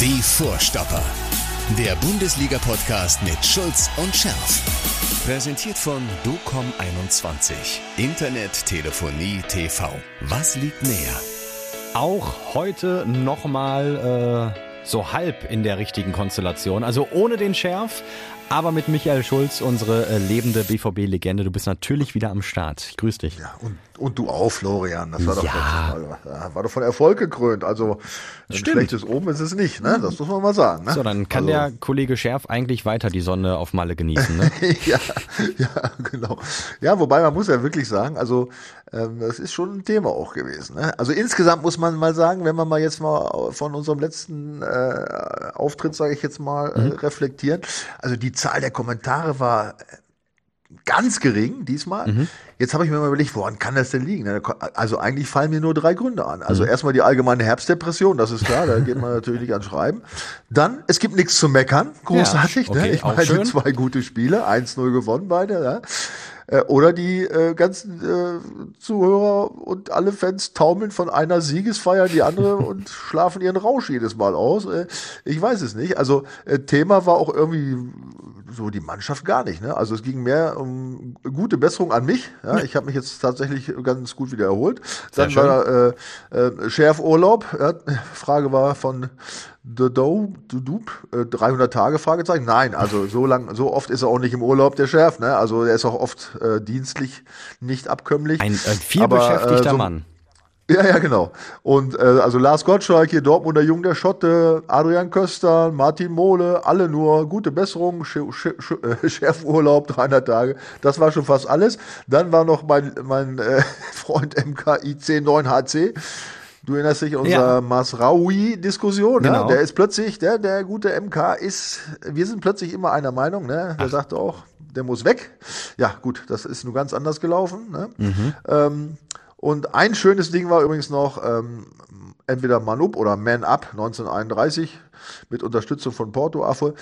Die Vorstopper. Der Bundesliga-Podcast mit Schulz und Scherf. Präsentiert von DOCOM21. Internet, Telefonie, TV. Was liegt näher? Auch heute nochmal äh, so halb in der richtigen Konstellation. Also ohne den Schärf, aber mit Michael Schulz, unsere äh, lebende BVB-Legende. Du bist natürlich wieder am Start. Ich grüße dich. Ja, und, und du auch, Florian. Das war doch, Ja. war, war doch von Erfolg gekrönt. Also ein Stimmt. schlechtes Oben ist es nicht, ne? Das muss man mal sagen. Ne? So, dann kann also, der Kollege Schärf eigentlich weiter die Sonne auf Malle genießen. Ne? ja, ja, genau. Ja, wobei man muss ja wirklich sagen, also ähm, das ist schon ein Thema auch gewesen. Ne? Also insgesamt muss man mal sagen, wenn man mal jetzt mal von unserem letzten äh, Auftritt, sage ich jetzt mal, Mhm. äh, reflektieren. Also die Zahl der Kommentare war ganz gering diesmal. Mhm. Jetzt habe ich mir mal überlegt, woran kann das denn liegen? ne? Also eigentlich fallen mir nur drei Gründe an. Mhm. Also erstmal die allgemeine Herbstdepression, das ist klar, da geht man natürlich nicht an Schreiben. Dann, es gibt nichts zu meckern, großartig. Ja, okay, ne? Ich meine, schön. zwei gute Spiele, 1-0 gewonnen beide. Ja? Äh, Oder die äh, ganzen äh, Zuhörer und alle Fans taumeln von einer Siegesfeier in die andere und schlafen ihren Rausch jedes Mal aus. Äh, ich weiß es nicht. Also äh, Thema war auch irgendwie so die Mannschaft gar nicht. Ne? Also es ging mehr um gute Besserung an mich. Ja? Ich habe mich jetzt tatsächlich ganz gut wieder erholt. Dann war äh, äh, Schärfurlaub. Ja? Frage war von The Do, The Dupe, äh, 300 Tage Fragezeichen. Nein, also so lang, so oft ist er auch nicht im Urlaub der Schärf. Ne? Also er ist auch oft äh, dienstlich nicht abkömmlich. Ein äh, viel Aber, äh, so- Mann. ja, ja, genau. Und äh, also Lars Gottschalk, hier Dortmunder Jung der Schotte, Adrian Köster, Martin Mohle, alle nur gute Besserung, Sch Sch Sch äh, Chefurlaub, 300 Tage. Das war schon fast alles. Dann war noch mein, mein äh, Freund MKIC9HC. Du erinnerst dich an unsere Ja. Masraoui-Diskussion, Genau. ne? Der ist plötzlich, der, der gute MK ist, wir sind plötzlich immer einer Meinung, ne? Der sagte auch, der muss weg. Ja, gut, das ist nur ganz anders gelaufen, ne? Ähm, und ein schönes Ding war übrigens noch, ähm, entweder Man Up oder Man Up 1931 mit Unterstützung von Porto Affe.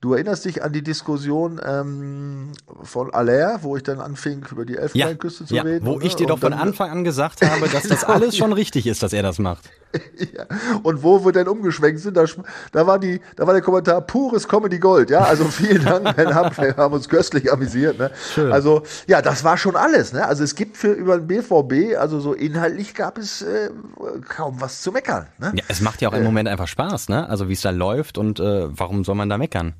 Du erinnerst dich an die Diskussion ähm, von Allaire, wo ich dann anfing, über die Ja, Elfenbeinküste zu ja, reden. wo ne? ich dir doch von Anfang an gesagt habe, dass das alles schon richtig ist, dass er das macht. ja. Und wo wir denn umgeschwenkt sind, da, da, war die, da war der Kommentar pures Comedy Gold. Ja, also vielen Dank, wir haben, wir haben uns köstlich amüsiert. Ne? Also ja, das war schon alles. Ne? Also es gibt für über den BVB, also so inhaltlich gab es äh, kaum was zu meckern. Ne? Ja, es macht ja auch im Moment einfach Spaß, ne? Also wie es da läuft und äh, warum soll man da meckern?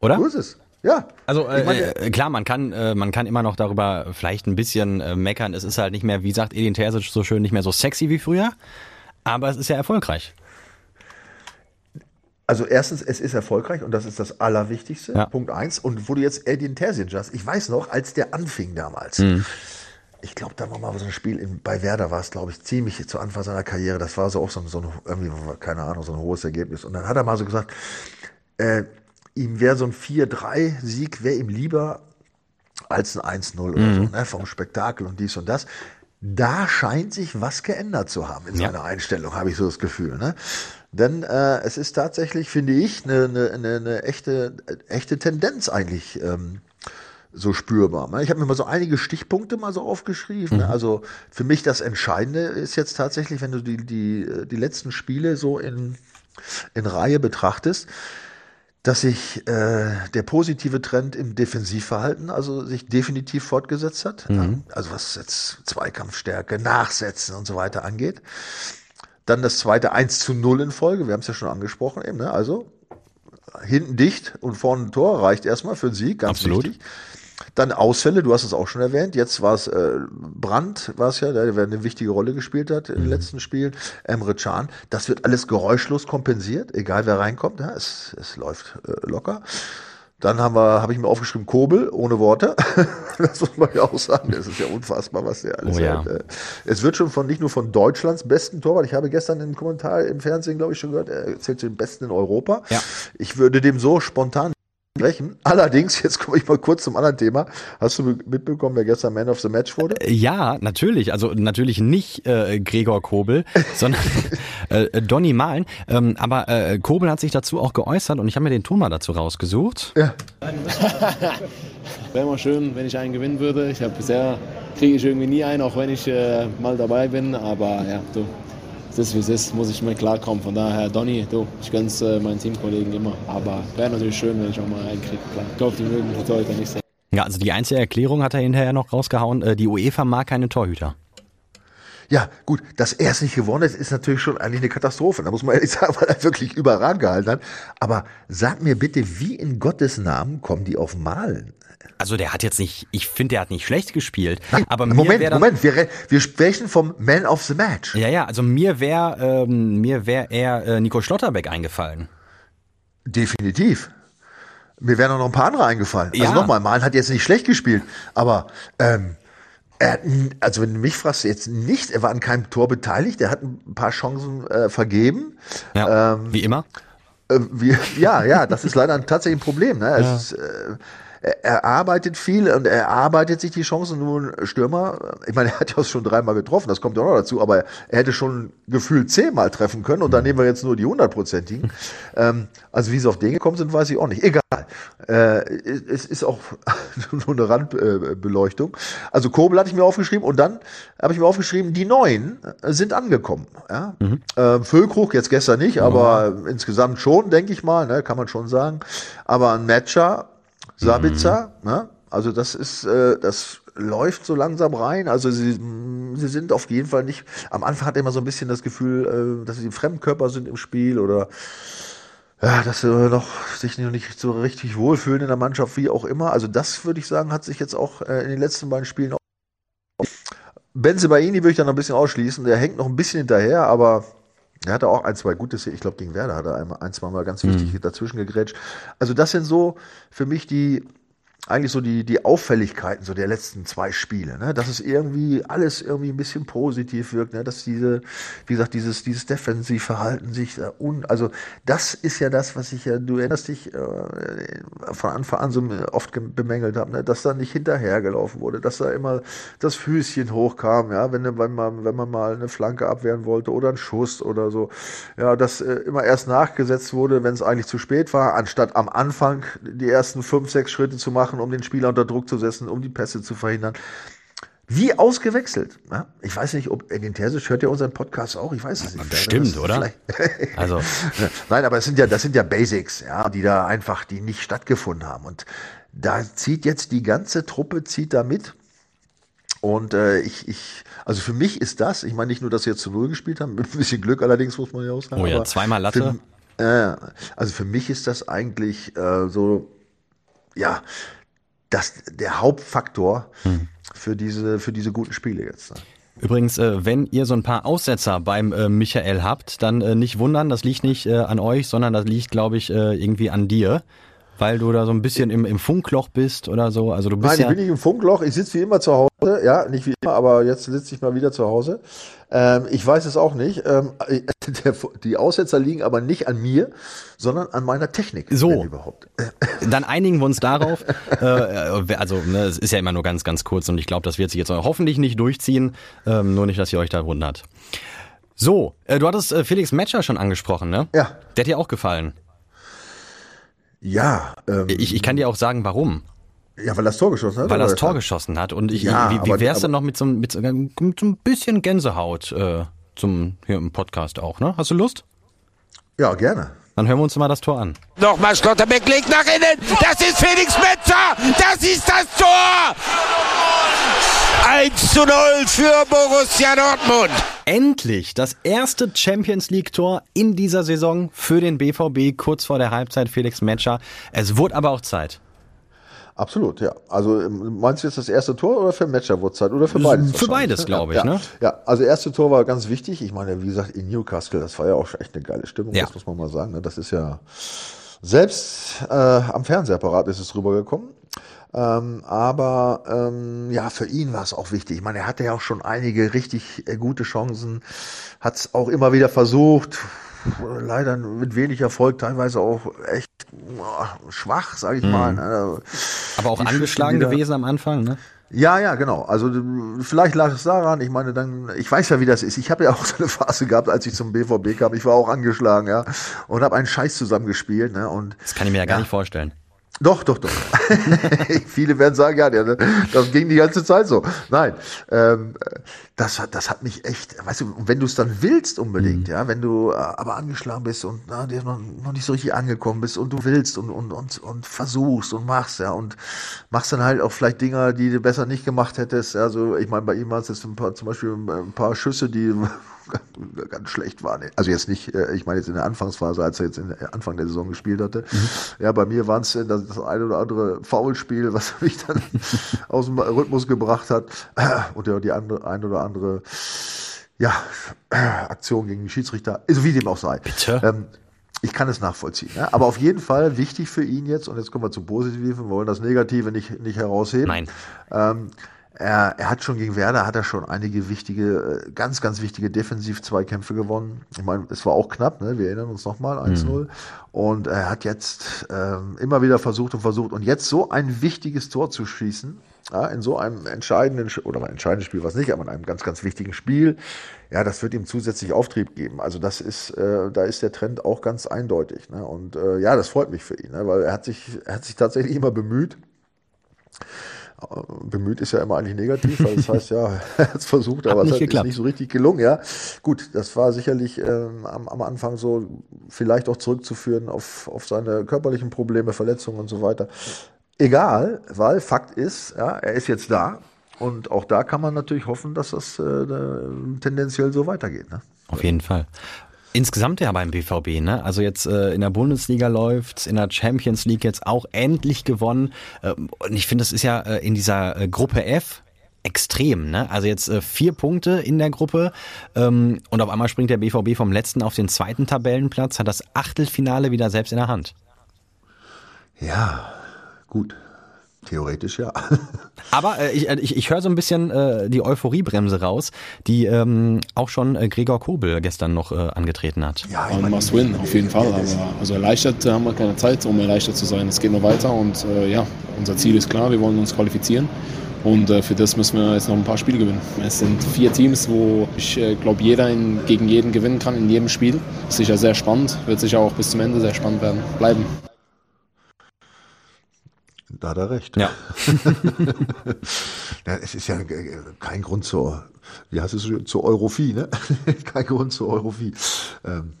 Oder? So ist es. Ja. Also äh, meine- äh, klar, man kann äh, man kann immer noch darüber vielleicht ein bisschen äh, meckern. Es ist halt nicht mehr, wie sagt Edin Terzic so schön, nicht mehr so sexy wie früher. Aber es ist ja erfolgreich. Also erstens, es ist erfolgreich und das ist das Allerwichtigste. Ja. Punkt eins. Und wo du jetzt Edin Terzic hast, ich weiß noch, als der anfing damals. Mhm. Ich glaube, da war mal so ein Spiel in, bei Werder war es, glaube ich, ziemlich zu Anfang seiner Karriere. Das war so auch so ein, so ein irgendwie, keine Ahnung, so ein hohes Ergebnis. Und dann hat er mal so gesagt, äh, ihm wäre so ein 4-3-Sieg, wäre ihm lieber als ein 1-0 oder Mhm. so, ne, vom Spektakel und dies und das. Da scheint sich was geändert zu haben in Ja. seiner Einstellung, habe ich so das Gefühl. Ne? Denn äh, es ist tatsächlich, finde ich, eine, eine, eine, eine echte, echte Tendenz eigentlich ähm, so spürbar. ne? Ich habe mir mal so einige Stichpunkte mal so aufgeschrieben. Ne? Also für mich das Entscheidende ist jetzt tatsächlich, wenn du die, die, die letzten Spiele so in, in Reihe betrachtest, dass sich äh, der positive Trend im Defensivverhalten also sich definitiv fortgesetzt hat. Ja, also was jetzt Zweikampfstärke, Nachsetzen und so weiter angeht. Dann das zweite 1 zu 0 in Folge, wir haben es ja schon angesprochen eben, ne? also hinten dicht und vorne ein Tor reicht erstmal für einen Sieg, ganz Absolut. wichtig. Dann Ausfälle, du hast es auch schon erwähnt. Jetzt war es äh, Brandt, war es ja, der, der eine wichtige Rolle gespielt hat Mhm. in den letzten Spielen. Emre Can. Das wird alles geräuschlos kompensiert, egal wer reinkommt. Ja, es, es läuft äh, locker. Dann haben wir, habe ich mir aufgeschrieben, Kobel, ohne Worte. das muss man ja auch sagen. Das ist ja unfassbar, was der alles Oh ja. hat. äh. Es wird schon von nicht nur von Deutschlands besten Torwart. Ich habe gestern im Kommentar im Fernsehen, glaube ich, schon gehört, er zählt zu den besten in Europa. Ja. Ich würde dem so spontan sprechen. Allerdings, jetzt komme ich mal kurz zum anderen Thema. Hast du mitbekommen, wer gestern Man of the Match wurde? Ja, natürlich. Also natürlich nicht äh, Gregor Kobel, sondern äh, Donny Malen. Ähm, aber äh, Kobel hat sich dazu auch geäußert und ich habe mir den Ton mal dazu rausgesucht. Ja. Wäre mal schön, wenn ich einen gewinnen würde. Ich habe bisher kriege ich irgendwie nie einen, auch wenn ich äh, mal dabei bin. Aber ja, du, es ist wie es ist, muss ich mir klarkommen. Von daher, Donny, du, ich gönn's äh, meinen Teamkollegen immer. Aber wäre natürlich schön, wenn ich auch mal einen kriege. Ich hoffe, die mögen die Torhüter nicht sehen. Ja, also die einzige Erklärung hat er hinterher noch rausgehauen, äh, die UEFA mag keine Torhüter. Ja, gut, dass er es nicht gewonnen hat, ist natürlich schon eigentlich eine Katastrophe. Da muss man ehrlich sagen, weil er wirklich überragend gehalten hat. Aber sag mir bitte, wie in Gottes Namen kommen die auf Malen? Also der hat jetzt nicht, ich finde, der hat nicht schlecht gespielt. Nein, aber Moment, dann, Moment, wir, wir sprechen vom Man of the Match. Ja, ja, also mir wäre ähm, mir wäre eher äh, Nico Schlotterbeck eingefallen. Definitiv. Mir wären auch noch ein paar andere eingefallen. Ja. Also nochmal, Malen hat jetzt nicht schlecht gespielt, aber ähm, also wenn du mich fragst, jetzt nicht, er war an keinem Tor beteiligt, er hat ein paar Chancen äh, vergeben. Ja, Ähm, wie immer. Äh, wie, ja, ja, das ist leider ein, tatsächlich ein Problem. Ne? Es ist, äh, er, arbeitet viel und er arbeitet sich die Chancen. Nun Stürmer, ich meine, er hat ja schon dreimal getroffen, das kommt ja auch noch dazu, aber er hätte schon gefühlt zehnmal treffen können und dann nehmen wir jetzt nur die hundertprozentigen. ähm, also wie sie auf den gekommen sind, weiß ich auch nicht. Egal. Äh, es ist auch nur eine Randbeleuchtung. Also Kobel hatte ich mir aufgeschrieben und dann habe ich mir aufgeschrieben, die Neuen sind angekommen. Ja? Ähm, Füllkrug jetzt gestern nicht, aber insgesamt schon, denke ich mal, ne, kann man schon sagen. Aber ein Matcher, Sabitzer, ne? also das ist, äh, das läuft so langsam rein. Also sie, mh, sie sind auf jeden Fall nicht. Am Anfang hat er immer so ein bisschen das Gefühl, äh, dass sie Fremdkörper sind im Spiel oder ja, dass sie noch sich noch nicht so richtig wohlfühlen in der Mannschaft, wie auch immer. Also das würde ich sagen, hat sich jetzt auch äh, in den letzten beiden Spielen auch. Benzebaini würde ich dann noch ein bisschen ausschließen. Der hängt noch ein bisschen hinterher, aber er hatte auch ein, zwei gute Szenen. Ich glaube, gegen Werder hat er einmal, ein, zwei Mal ganz wichtig dazwischen gegrätscht. Also das sind so für mich die, eigentlich so die, die Auffälligkeiten so der letzten zwei Spiele, ne? dass es irgendwie alles irgendwie ein bisschen positiv wirkt, ne? dass diese, wie gesagt, dieses, dieses Defensivverhalten sich da un, also das ist ja das, was ich ja, du erinnerst dich, äh, von Anfang an so oft ge- bemängelt habe, ne? dass da nicht hinterhergelaufen wurde, dass da immer das Füßchen hochkam, ja, wenn, wenn man, wenn man mal eine Flanke abwehren wollte oder einen Schuss oder so, ja, dass äh, immer erst nachgesetzt wurde, wenn es eigentlich zu spät war, anstatt am Anfang die ersten fünf, sechs Schritte zu machen, um den Spieler unter Druck zu setzen, um die Pässe zu verhindern. Wie ausgewechselt. Ja? Ich weiß nicht, ob Edin Terzic hört ja unseren Podcast auch. Ich weiß es nicht. Bestimmt, Das- oder? Also Nein, aber es sind ja, das sind ja Basics, ja, die da einfach, die nicht stattgefunden haben. Und da zieht jetzt die ganze Truppe zieht da mit. Und äh, ich, ich, also für mich ist das, ich meine nicht nur, dass sie jetzt zu Null gespielt haben, mit ein bisschen Glück allerdings, muss man ja auch sagen. Oh ja, zweimal Latte. Für, äh, also für mich ist das eigentlich äh, so, ja, das, der Hauptfaktor Hm. für, diese, für diese guten Spiele jetzt. Ne? Übrigens, äh, wenn ihr so ein paar Aussetzer beim äh, Michael habt, dann äh, nicht wundern, das liegt nicht an euch, sondern das liegt, glaube ich, irgendwie an dir, weil du da so ein bisschen im, im Funkloch bist oder so. Also du bist Nein, ich ja bin nicht im Funkloch. Ich sitze wie immer zu Hause. Ja, nicht wie immer, aber jetzt sitze ich mal wieder zu Hause. Ähm, ich weiß es auch nicht. Ähm, der, die Aussetzer liegen aber nicht an mir, sondern an meiner Technik. So. überhaupt. Dann einigen wir uns darauf. äh, also, ne, es ist ja immer nur ganz, ganz kurz und ich glaube, das wird sich jetzt hoffentlich nicht durchziehen. Ähm, nur nicht, dass ihr euch da wundert. So, äh, du hattest äh, Felix Metscher schon angesprochen, ne? Ja. Der hat dir auch gefallen. Ja, ähm, Ich, ich kann dir auch sagen, warum. Ja, weil das Tor geschossen hat. Weil er das Tor geschossen hat. Und ich, Ja, wie, wie wär's denn noch mit so, mit, so, mit so ein bisschen Gänsehaut äh, zum, hier im Podcast auch, ne? Hast du Lust? Ja, gerne. Dann hören wir uns mal das Tor an. Nochmal Schlotterbeck legt nach innen. Das ist Felix Metzer. Das ist das Tor. 1 zu 0 für Borussia Dortmund. Endlich das erste Champions League-Tor in dieser Saison für den BVB, kurz vor der Halbzeit Felix Metscher. Es wurde aber auch Zeit. Absolut, ja. Also ähm, meinst du jetzt das erste Tor oder für Matcher-Uhrzeit oder für beides? Für beides, ne? glaube ich, ja, ne? Ja, also erste Tor war ganz wichtig. Ich meine, wie gesagt, in Newcastle, das war ja auch schon echt eine geile Stimmung, Ja. das muss man mal sagen. ne? Das ist ja selbst äh, am Fernsehapparat ist es rübergekommen. Ähm, aber ähm, ja, für ihn war es auch wichtig. Ich meine, er hatte ja auch schon einige richtig äh, gute Chancen, hat es auch immer wieder versucht. Leider mit wenig Erfolg, teilweise auch echt schwach, sage ich mal. ne? Aber auch Die angeschlagen gewesen am Anfang, ne? Ja, ja, genau. Also vielleicht lag es daran. Ich meine, dann, ich weiß ja, wie das ist. Ich habe ja auch so eine Phase gehabt, als ich zum BVB kam. Ich war auch angeschlagen, ja, und habe einen Scheiß zusammengespielt, ne? Und Das kann ich mir ja gar nicht vorstellen. Doch, doch, doch. Viele werden sagen, ja, das ging die ganze Zeit so. Nein, ähm, das, hat, das hat mich echt, weißt du, wenn du es dann willst unbedingt, mhm. ja, wenn du äh, aber angeschlagen bist und na, dir noch, noch nicht so richtig angekommen bist und du willst und, und, und, und versuchst und machst, ja, und machst dann halt auch vielleicht Dinger, die du besser nicht gemacht hättest. Also ich meine, bei ihm war es jetzt ein paar, zum Beispiel ein paar Schüsse, die ganz schlecht waren. Also jetzt nicht, äh, ich meine jetzt in der Anfangsphase, als er jetzt in der Anfang der Saison gespielt hatte. Mhm. Ja, bei mir waren es äh, das, das eine oder andere Foulspiel, was mich dann aus dem Rhythmus gebracht hat. Und ja, die andere, ein oder andere ja, Aktion gegen den Schiedsrichter, also wie dem auch sei. Bitte. Ähm, ich kann es nachvollziehen. Ja? Aber auf jeden Fall wichtig für ihn jetzt, und jetzt kommen wir zum Positiven, wir wollen das Negative nicht, nicht herausheben. Nein. Ähm, er, er hat schon gegen Werder hat er schon einige wichtige, äh, ganz, ganz wichtige Defensiv-Zweikämpfe gewonnen. Ich meine, es war auch knapp, ne? wir erinnern uns nochmal, 1-0. Mhm. Und er hat jetzt ähm, immer wieder versucht und versucht. Und jetzt so ein wichtiges Tor zu schießen, ja, in so einem entscheidenden, oder ein entscheidendes Spiel, was nicht, aber in einem ganz, ganz wichtigen Spiel, ja, das wird ihm zusätzlich Auftrieb geben. Also das ist, äh, da ist der Trend auch ganz eindeutig. Ne? Und äh, ja, das freut mich für ihn, ne? weil er hat sich, er hat sich tatsächlich immer bemüht bemüht ist ja immer eigentlich negativ, weil das heißt ja, er hat es versucht, aber es ist nicht so richtig gelungen, ja. Gut, das war sicherlich ähm, am, am, Anfang so vielleicht auch zurückzuführen auf, auf seine körperlichen Probleme, Verletzungen und so weiter. Egal, weil Fakt ist, ja, er ist jetzt da und auch da kann man natürlich hoffen, dass das äh, tendenziell so weitergeht. Ne? Auf jeden Fall. Insgesamt ja beim BVB, ne? Also jetzt äh, in der Bundesliga läuft's, in der Champions League jetzt auch endlich gewonnen. Äh, und ich finde, das ist ja äh, in dieser äh, Gruppe F extrem, ne? Also jetzt äh, vier Punkte in der Gruppe ähm, und auf einmal springt der BVB vom letzten auf den zweiten Tabellenplatz, hat das Achtelfinale wieder selbst in der Hand. Ja, gut. Theoretisch ja. Aber äh, ich, äh, ich, ich höre so ein bisschen äh, die Euphoriebremse raus, die ähm, auch schon äh, Gregor Kobel gestern noch äh, angetreten hat. Ja, ich meine, must win, auf jeden Fall. Aber also erleichtert haben wir keine Zeit, um erleichtert zu sein. Es geht noch weiter und äh, ja, unser Ziel ist klar, wir wollen uns qualifizieren. Und äh, für das müssen wir jetzt noch ein paar Spiele gewinnen. Es sind vier Teams, wo ich äh, glaube, jeder in, gegen jeden gewinnen kann in jedem Spiel. Ist sicher sehr spannend, wird sicher auch bis zum Ende sehr spannend werden. Bleiben. Da hat er recht. Ja. ja. Es ist ja kein Grund zur, wie heißt es, zur Europhie, ne? kein Grund zur Europhie. Ähm,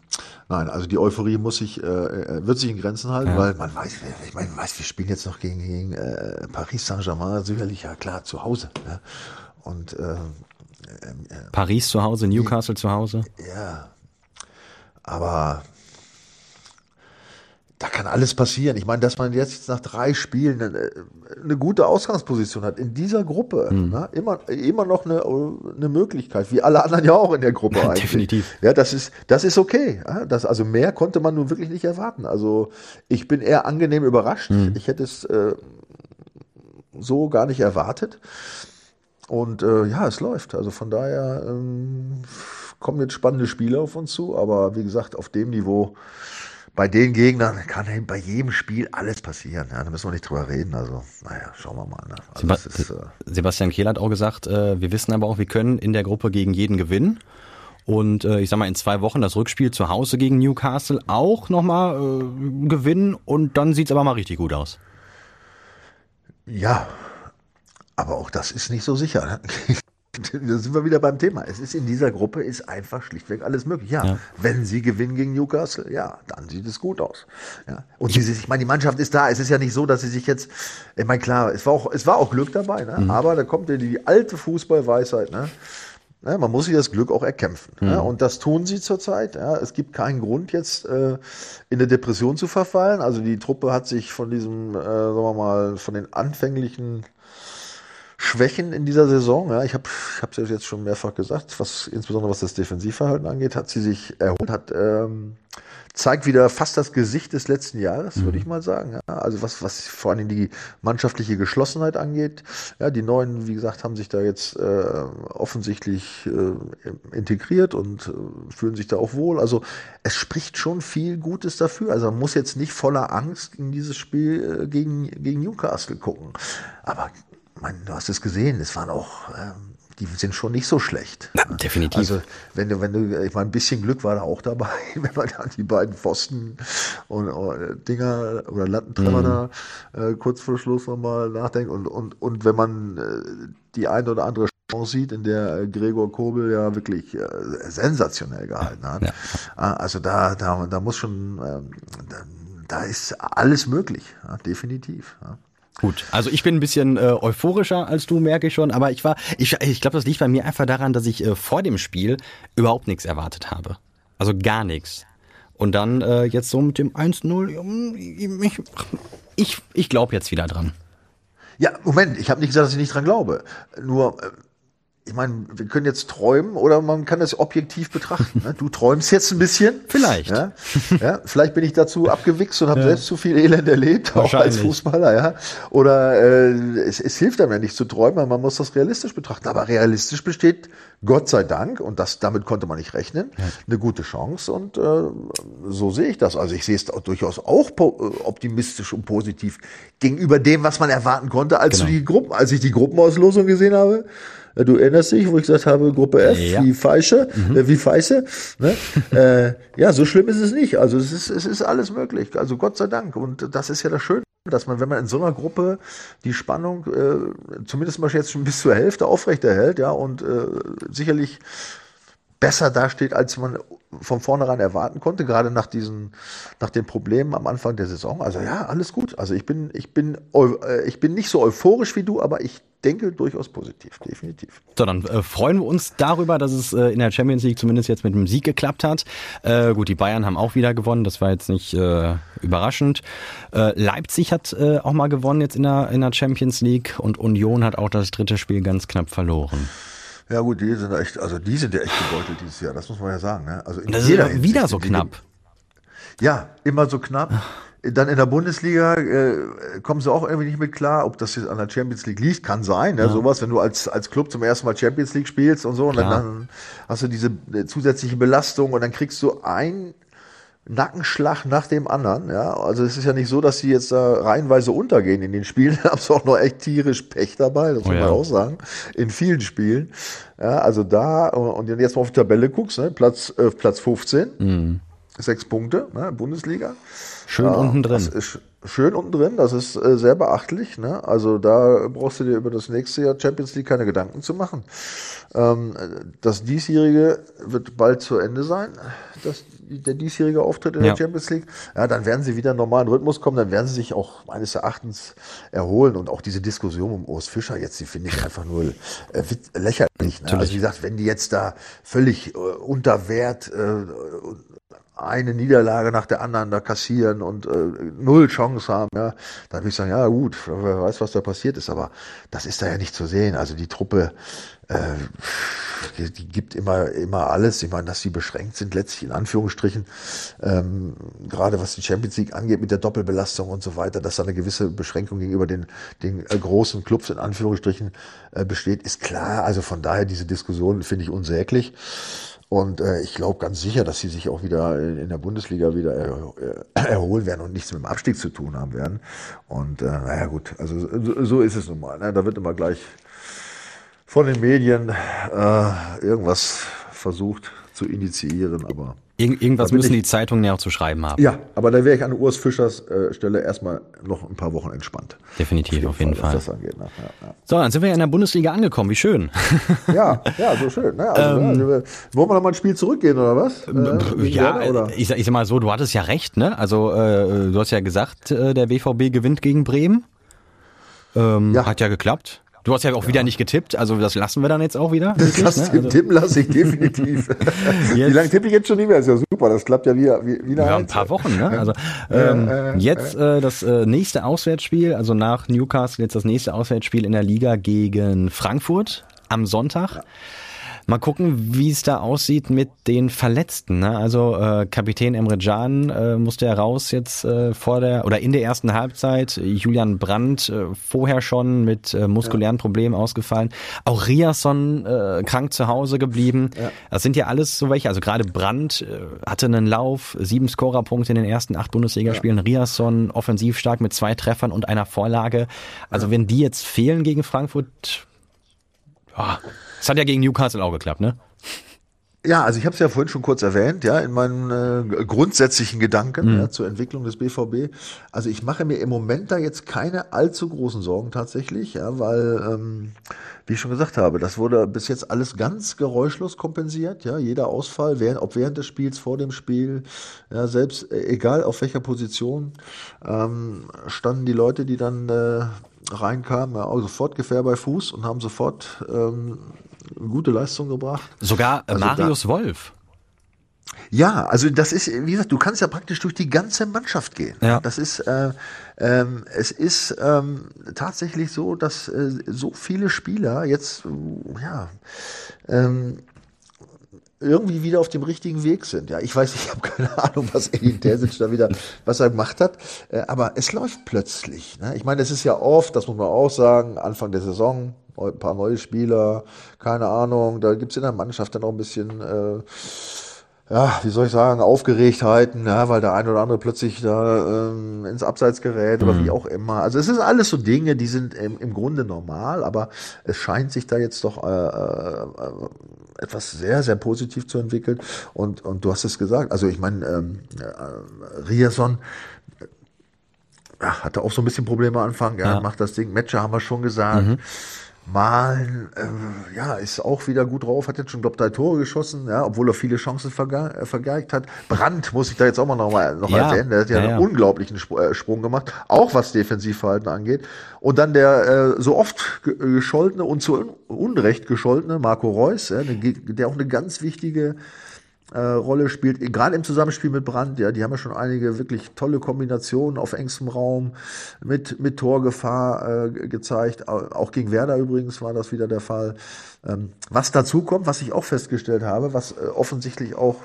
nein, also die Euphorie muss sich, äh, äh, wird sich in Grenzen halten, ja. weil man weiß, ich meine, weiß, wir spielen jetzt noch gegen, gegen äh, Paris Saint-Germain, sicherlich, ja klar, zu Hause. Ne? Und äh, äh, Paris zu Hause, Newcastle zu Hause. Ja. Aber da kann alles passieren. Ich meine, dass man jetzt nach drei Spielen eine, eine gute Ausgangsposition hat in dieser Gruppe, mhm. ne? immer, immer noch eine, eine Möglichkeit, wie alle anderen ja auch in der Gruppe eigentlich. Definitiv. Ja, das ist, das ist okay. Das, also mehr konnte man nun wirklich nicht erwarten. Also ich bin eher angenehm überrascht. Mhm. Ich hätte es äh, so gar nicht erwartet. Und äh, ja, es läuft. Also von daher ähm, kommen jetzt spannende Spiele auf uns zu, aber wie gesagt, auf dem Niveau bei den Gegnern kann bei jedem Spiel alles passieren. Ja, da müssen wir nicht drüber reden. Also, naja, schauen wir mal. Ne? Also Seba ist, äh Sebastian Kehl hat auch gesagt, äh, wir wissen aber auch, wir können in der Gruppe gegen jeden gewinnen. Und äh, ich sag mal, in zwei Wochen das Rückspiel zu Hause gegen Newcastle auch nochmal äh, gewinnen und dann sieht's aber mal richtig gut aus. Ja, aber auch das ist nicht so sicher. Ne? da sind wir wieder beim Thema. Es ist in dieser Gruppe ist einfach schlichtweg alles möglich. Ja, ja. wenn sie gewinnen gegen Newcastle, ja, dann sieht es gut aus. Ja. Und ich, ich meine, die Mannschaft ist da. Es ist ja nicht so, dass sie sich jetzt, ich meine, klar, es war auch, es war auch Glück dabei, ne? Mhm. aber da kommt ja die alte Fußballweisheit, ne? Ja, man muss sich das Glück auch erkämpfen. Mhm. Ja, und das tun sie zurzeit. Ja, es gibt keinen Grund, jetzt äh, in eine Depression zu verfallen. Also die Truppe hat sich von diesem, äh, sagen wir mal, von den anfänglichen Schwächen in dieser Saison. Ja, ich habe es jetzt schon mehrfach gesagt, was insbesondere was das Defensivverhalten angeht, hat sie sich erholt, hat ähm, zeigt wieder fast das Gesicht des letzten Jahres, mhm. würde ich mal sagen. Ja, also was was vor allem die mannschaftliche Geschlossenheit angeht. Ja, die neuen, wie gesagt, haben sich da jetzt äh, offensichtlich äh, integriert und äh, fühlen sich da auch wohl. Also es spricht schon viel Gutes dafür. Also man muss jetzt nicht voller Angst in dieses Spiel äh, gegen gegen Newcastle gucken. Aber mein, du hast es gesehen, es waren auch ähm, die sind schon nicht so schlecht. Na, definitiv. Also wenn du, wenn du, ich meine, ein bisschen Glück war da auch dabei, wenn man da die beiden Pfosten und, und Dinger oder Lattentreffer Mhm. da äh, kurz vor Schluss nochmal nachdenkt und, und, und wenn man äh, die eine oder andere Chance sieht, in der äh, Gregor Kobel ja wirklich äh, sensationell gehalten hat. Ja. Ah, Also da, da, da muss schon, ähm, da, da ist alles möglich, ja, definitiv. Ja. Gut, also ich bin ein bisschen äh, euphorischer als du, merke ich schon, aber ich war, ich, ich glaube, das liegt bei mir einfach daran, dass ich äh, vor dem Spiel überhaupt nichts erwartet habe. Also gar nichts. Und dann äh, jetzt so mit dem 1-0, ja, ich, ich, ich glaube jetzt wieder dran. Ja, Moment, ich habe nicht gesagt, dass ich nicht dran glaube. Nur, äh, ich meine, wir können jetzt träumen oder man kann das objektiv betrachten. Ne? Du träumst jetzt ein bisschen. Vielleicht. Ja, ja vielleicht bin ich dazu abgewichst und habe selbst zu viel Elend erlebt, auch als. Fußballer. Ja, oder äh, es, es hilft einem ja nicht zu träumen, man muss das realistisch betrachten. Aber realistisch besteht, Gott sei Dank, und das damit konnte man nicht rechnen, eine gute Chance. Und äh, so sehe ich das. Also ich sehe es auch durchaus auch äh, optimistisch und positiv gegenüber dem, was man erwarten konnte, als Genau. du die Gruppen, als ich die Gruppenauslosung gesehen habe. Äh, Du erinnerst dich, wo ich gesagt habe, Gruppe F, Ja. wie Feische, äh, wie Feiße. Ne? äh, ja, so schlimm ist es nicht. Also es ist, es ist alles möglich. Also Gott sei Dank. Und das ist ja das Schöne, dass man, wenn man in so einer Gruppe die Spannung äh, zumindest mal jetzt schon bis zur Hälfte aufrechterhält, ja, und äh, sicherlich besser dasteht, als man von vornherein erwarten konnte, gerade nach diesen, nach den Problemen am Anfang der Saison. Also ja, alles gut. Also ich bin, ich bin, äh, ich bin nicht so euphorisch wie du, aber ich denke durchaus positiv, definitiv. So, dann äh, freuen wir uns darüber, dass es äh, in der Champions League zumindest jetzt mit dem Sieg geklappt hat. Äh, gut, die Bayern haben auch wieder gewonnen, das war jetzt nicht äh, überraschend. Äh, Leipzig hat auch mal gewonnen jetzt in der, in der Champions League und Union hat auch das dritte Spiel ganz knapp verloren. Ja gut, die sind echt, also die sind ja echt gebeutelt dieses Jahr, das muss man ja sagen. Ne? Also das ist jeder ja wieder so knapp. Ja, immer so knapp. Dann in der Bundesliga äh, kommen sie auch irgendwie nicht mit klar, ob das jetzt an der Champions League liegt, kann sein, ne? sowas, wenn du als, als Club zum ersten Mal Champions League spielst und so, und dann, dann hast du diese äh, zusätzliche Belastung und dann kriegst du ein Nackenschlag nach dem anderen, ja. Also es ist ja nicht so, dass sie jetzt da reihenweise untergehen in den Spielen, da haben sie auch noch echt tierisch Pech dabei, das muss Oh ja. man auch sagen, in vielen Spielen. Ja, also da, und wenn du jetzt mal auf die Tabelle guckst, ne, Platz, äh, Platz 15, sechs Punkte, ne, Bundesliga. Schön unten drin. Das ist schön unten drin, das ist äh, sehr beachtlich. Ne? Also da brauchst du dir über das nächste Jahr Champions League keine Gedanken zu machen. Ähm, das diesjährige wird bald zu Ende sein, das, der diesjährige Auftritt in Ja. der Champions League. Ja, dann werden sie wieder in normalen Rhythmus kommen, dann werden sie sich auch meines Erachtens erholen und auch diese Diskussion um Urs Fischer jetzt, die finde ich einfach nur äh, lächerlich. Ne? Also wie gesagt, wenn die jetzt da völlig äh, unter Wert äh, eine Niederlage nach der anderen da kassieren und äh, null Chance haben, ja, dann würde ich sagen, ja gut, wer weiß, was da passiert ist, aber das ist da ja nicht zu sehen. Also die Truppe, äh, die, die gibt immer, immer alles. Ich meine, dass sie beschränkt sind, letztlich in Anführungsstrichen, ähm, gerade was die Champions League angeht mit der Doppelbelastung und so weiter, dass da eine gewisse Beschränkung gegenüber den, den äh, großen Clubs in Anführungsstrichen äh, besteht, ist klar. Also von daher diese Diskussion finde ich unsäglich. Und äh, ich glaube ganz sicher, dass sie sich auch wieder in, der Bundesliga wieder er, er, erholen werden und nichts mit dem Abstieg zu tun haben werden. Und äh, naja gut, also so, so ist es nun mal. Ne? Da wird immer gleich von den Medien äh, irgendwas versucht zu initiieren, aber Irgend, irgendwas müssen ich- die Zeitungen ja auch zu schreiben haben. ja, aber da wäre ich an Urs Fischers äh, Stelle erstmal noch ein paar Wochen entspannt. Definitiv, auf jeden Fall. Was das angeht. Ne? Ja, So, dann sind wir ja in der Bundesliga angekommen. Wie schön. ja. ja, ja, so schön. Ne? Also, ja, wollen wir noch mal ein Spiel zurückgehen oder was? Äh, wegen Ja, Werder, oder? ich, sag- ich sag mal so, du hattest ja recht, ne? Also äh, du hast ja gesagt, äh, der BVB gewinnt gegen Bremen. Ähm, Ja. Hat ja geklappt. Du hast ja auch wieder nicht getippt, also das lassen wir dann jetzt auch wieder. wirklich, Das ne? Also, Tippen lasse ich definitiv. Wie lange tippe ich jetzt schon nicht mehr? Ist ja super, das klappt ja wieder. wie- wieder ja, ein paar Wochen, ne? Also ähm, jetzt äh, das äh, nächste Auswärtsspiel, also nach Newcastle jetzt das nächste Auswärtsspiel in der Liga gegen Frankfurt am Sonntag. Mal gucken, wie es da aussieht mit den Verletzten. Ne? Also äh, Kapitän Emre Can äh, musste ja raus jetzt äh, vor der oder in der ersten Halbzeit. Julian Brandt äh, vorher schon mit äh, muskulären Problemen ausgefallen. Auch Riasson äh, krank zu Hause geblieben. Das sind ja alles so welche. Also gerade Brandt äh, hatte einen Lauf, sieben Scorerpunkte in den ersten acht Bundesligaspielen. Riasson offensiv stark mit zwei Treffern und einer Vorlage. Also wenn die jetzt fehlen gegen Frankfurt, Ja, es hat ja gegen Newcastle auch geklappt, ne? Ja, also ich habe es ja vorhin schon kurz erwähnt, ja, in meinen äh, grundsätzlichen Gedanken Mhm. ja, zur Entwicklung des BVB. Also ich mache mir im Moment da jetzt keine allzu großen Sorgen tatsächlich, ja, weil, ähm, wie ich schon gesagt habe, das wurde bis jetzt alles ganz geräuschlos kompensiert, ja, jeder Ausfall, während, ob während des Spiels, vor dem Spiel, ja, selbst äh, egal auf welcher Position, ähm, standen die Leute, die dann äh, reinkamen, ja, auch sofort Gefähr bei Fuß und haben sofort ähm, gute Leistung gebracht. Sogar äh, Also da- Marius Wolf. Ja, also das ist, wie gesagt, du kannst ja praktisch durch die ganze Mannschaft gehen. Ja. Das ist, äh, ähm, es ist ähm, tatsächlich so, dass äh, so viele Spieler jetzt, ja, ähm, irgendwie wieder auf dem richtigen Weg sind. Ja, ich weiß, ich habe keine Ahnung, was Edin Terzic da wieder, was er gemacht hat, äh, aber es läuft plötzlich. Ne? Ich meine, es ist ja oft, das muss man auch sagen, Anfang der Saison, ein paar neue Spieler, keine Ahnung, da gibt's in der Mannschaft dann auch ein bisschen äh, ja, wie soll ich sagen, Aufgeregtheiten, ja, weil der ein oder andere plötzlich da ähm, ins Abseits gerät oder wie auch immer. Also es ist alles so Dinge, die sind im, im Grunde normal, aber es scheint sich da jetzt doch äh, äh, äh, etwas sehr, sehr positiv zu entwickeln. Und, und du hast es gesagt, also ich meine, ähm, äh, Riason ja, hatte auch so ein bisschen Probleme am Anfang, ja, Ja. macht das Ding. Matcher haben wir schon gesagt. Malen, äh, ja, ist auch wieder gut drauf, hat jetzt schon, glaub, drei Tore geschossen, ja, obwohl er viele Chancen verge äh, vergeigt hat. Brandt muss ich da jetzt auch mal noch mal noch Ja. erwähnen, der hat ja, Ja, einen ja. unglaublichen Sp äh, Sprung gemacht, auch was Defensivverhalten angeht. Und dann der äh, so oft ge gescholtene und zu un Unrecht gescholtene Marco Reus, der auch eine ganz wichtige äh, Rolle spielt, gerade im Zusammenspiel mit Brandt, ja, die haben ja schon einige wirklich tolle Kombinationen auf engstem Raum mit, mit Torgefahr äh, ge- gezeigt. Au- Auch gegen Werder übrigens war das wieder der Fall. Ähm, was dazu kommt, was ich auch festgestellt habe, was äh, offensichtlich auch,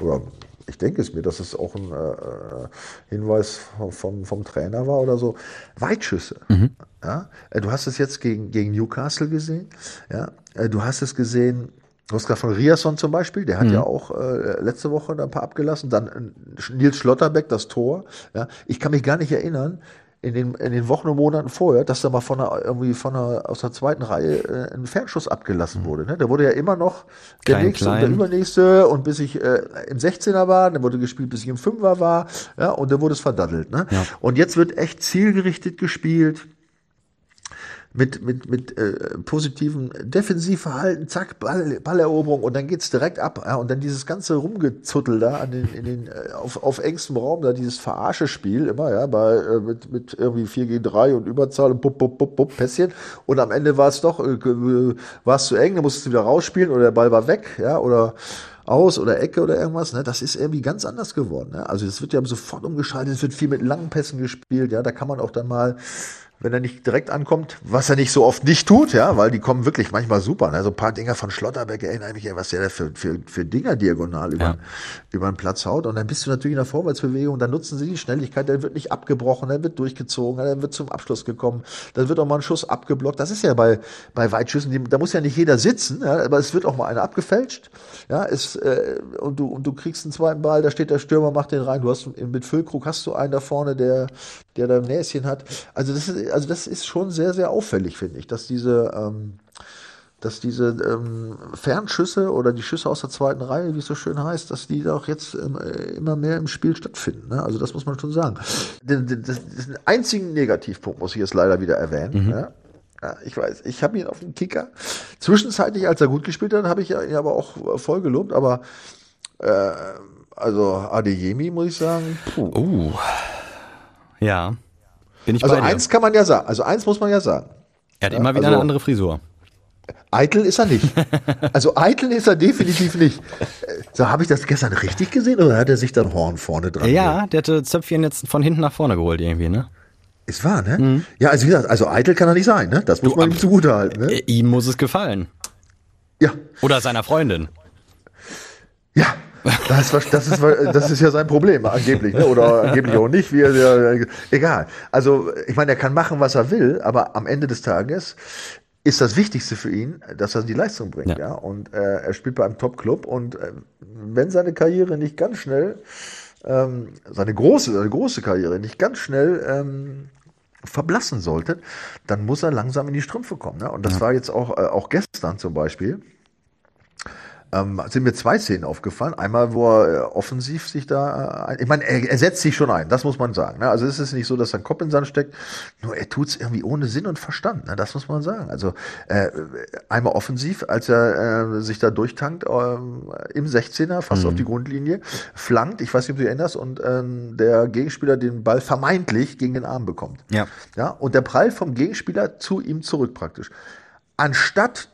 oder ich denke es mir, dass es auch ein äh, äh, Hinweis vom, vom, Trainer war oder so, Weitschüsse. Ja? Äh, Du hast es jetzt gegen, gegen Newcastle gesehen. Ja? Äh, Du hast es gesehen, gerade von Riasson zum Beispiel, der hat ja auch äh, letzte Woche ein paar abgelassen. Dann äh, Nils Schlotterbeck, das Tor. Ja? Ich kann mich gar nicht erinnern, in den, in den Wochen und Monaten vorher, dass da mal von einer, irgendwie von einer, aus der zweiten Reihe äh, ein Fernschuss abgelassen wurde. Ne? Da wurde ja immer noch der Klein, nächste und klein. der übernächste und bis ich äh, im 16er war, dann wurde gespielt, bis ich im 5er war, ja, und dann wurde es verdaddelt. Ne? Ja. Und jetzt wird echt zielgerichtet gespielt mit, mit, mit äh, positivem Defensivverhalten, zack, Ball, Balleroberung und dann geht's direkt ab. Ja, und dann dieses ganze Rumgezuttel da an den, in den, äh, auf, auf engstem Raum, da dieses Verarsche-Spiel immer, ja, bei, äh, mit, mit irgendwie 4 gegen 3 und Überzahl und bup, bup, bup, bup, Pässchen. Und am Ende war es doch, äh, war es zu eng, dann musstest du wieder rausspielen oder der Ball war weg, ja, oder aus oder Ecke oder irgendwas, ne? Das ist irgendwie ganz anders geworden. Ne? Also es wird ja sofort umgeschaltet, es wird viel mit langen Pässen gespielt, ja, da kann man auch dann mal, wenn er nicht direkt ankommt, was er nicht so oft nicht tut, ja, weil die kommen wirklich manchmal super. Ne? So ein paar Dinger von Schlotterbeck erinnere mich, ja, was der da für, für, für Dinger diagonal über, Ja. über den Platz haut. Und dann bist du natürlich in der Vorwärtsbewegung, dann nutzen sie die Schnelligkeit, dann wird nicht abgebrochen, dann wird durchgezogen, dann wird zum Abschluss gekommen, dann wird auch mal ein Schuss abgeblockt. Das ist ja bei, bei Weitschüssen, die, da muss ja nicht jeder sitzen, ja, aber es wird auch mal einer abgefälscht. Ja, es, äh, und, du, und du kriegst einen zweiten Ball, da steht der Stürmer, macht den rein. Du hast mit Füllkrug hast du einen da vorne, der, der da ein Näschen hat. Also das ist, also das ist schon sehr, sehr auffällig, finde ich, dass diese, ähm, dass diese ähm, Fernschüsse oder die Schüsse aus der zweiten Reihe, wie es so schön heißt, dass die auch jetzt ähm, äh, immer mehr im Spiel stattfinden. Ne? Also das muss man schon sagen. Den, den, den einzigen Negativpunkt muss ich jetzt leider wieder erwähnen. Ja? Ja, ich weiß, ich habe ihn auf dem Kicker. Zwischenzeitlich, als er gut gespielt hat, habe ich ihn aber auch voll gelobt. Aber äh, also Adeyemi muss ich sagen, puh. Uh. Ja. Bin ich Also bei dir. eins kann man ja sagen. Also eins muss man ja sagen. er hat immer wieder also- eine andere Frisur. Eitel ist er nicht. Also eitel ist er definitiv nicht. So, habe ich das gestern richtig gesehen oder hat er sich dann Horn vorne dran? Ja, der hatte Zöpfchen jetzt von hinten nach vorne geholt irgendwie, ne? Ist wahr, ne? Ja, also wie gesagt, also eitel kann er nicht sein, ne? Das muss man ihm zugute halten, ne? Äh, Ihm muss es gefallen. Ja, Oder seiner Freundin. ja. Das ist, das, ist, das ist ja sein Problem, angeblich, ne? oder angeblich auch nicht. Wie er, egal. Also, ich meine, er kann machen, was er will, aber am Ende des Tages ist das Wichtigste für ihn, dass er die Leistung bringt. Ja. Ja. Und äh, er spielt bei einem Top-Club und äh, wenn seine Karriere nicht ganz schnell, ähm, seine große, seine große Karriere nicht ganz schnell ähm, verblassen sollte, dann muss er langsam in die Strümpfe kommen. Ne? Und das ja. war jetzt auch, äh, auch gestern zum Beispiel ähm, sind mir zwei Szenen aufgefallen. Einmal, wo er äh, offensiv sich da, äh, ich meine, er, er, setzt sich schon ein, das muss man sagen. Ne? Also es ist nicht so, dass sein Kopf in den Sand steckt, nur er tut's irgendwie ohne Sinn und Verstand. Ne? Das muss man sagen. Also äh, einmal offensiv, als er äh, sich da durchtankt äh, im 16er, fast mhm. auf die Grundlinie, flankt, ich weiß nicht, ob du dich erinnerst, und äh, der Gegenspieler den Ball vermeintlich gegen den Arm bekommt. Ja. Ja, und der Prall vom Gegenspieler zu ihm zurück praktisch. Anstatt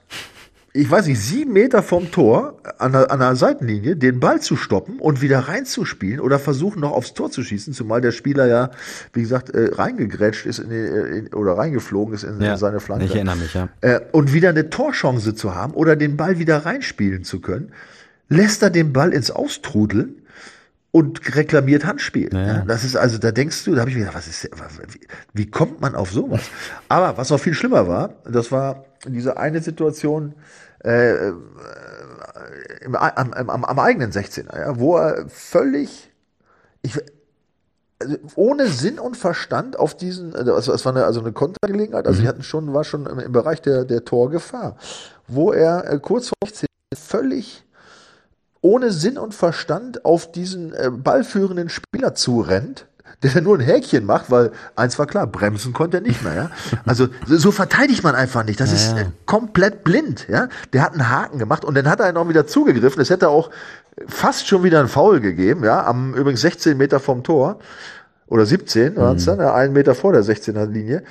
ich weiß nicht, sieben Meter vom Tor an der, an der Seitenlinie den Ball zu stoppen und wieder reinzuspielen oder versuchen noch aufs Tor zu schießen, zumal der Spieler ja, wie gesagt, äh, reingegrätscht ist in äh, in, oder reingeflogen ist in, ja, in, seine Flanke. Ich erinnere mich, ja. Äh, und wieder eine Torchance zu haben oder den Ball wieder reinspielen zu können, lässt er den Ball ins Austrudeln und reklamiert Handspiel. Naja. Das ist also, da denkst du, da habe ich mir gedacht, was ist, wie, wie kommt man auf sowas? Aber was noch viel schlimmer war, das war diese eine Situation äh, äh im, am, am, am eigenen 16er, ja, wo er völlig, ich, also ohne Sinn und Verstand auf diesen, also es war eine, also eine Kontergelegenheit, also mhm. die hatten schon, war schon im, im Bereich der, der Torgefahr, wo er äh, kurz vor 16 völlig ohne Sinn und Verstand auf diesen äh, ballführenden Spieler zurennt, der nur ein Häkchen macht, weil eins war klar, bremsen konnte er nicht mehr. Ja? Also so verteidigt man einfach nicht. Das ja, ist äh, komplett blind. Ja? Der hat einen Haken gemacht und dann hat er noch wieder zugegriffen. Es hätte auch fast schon wieder ein Foul gegeben, ja, am übrigens 16 Meter vom Tor oder 17 mhm. waren es dann, ja, einen Meter vor der 16er Linie.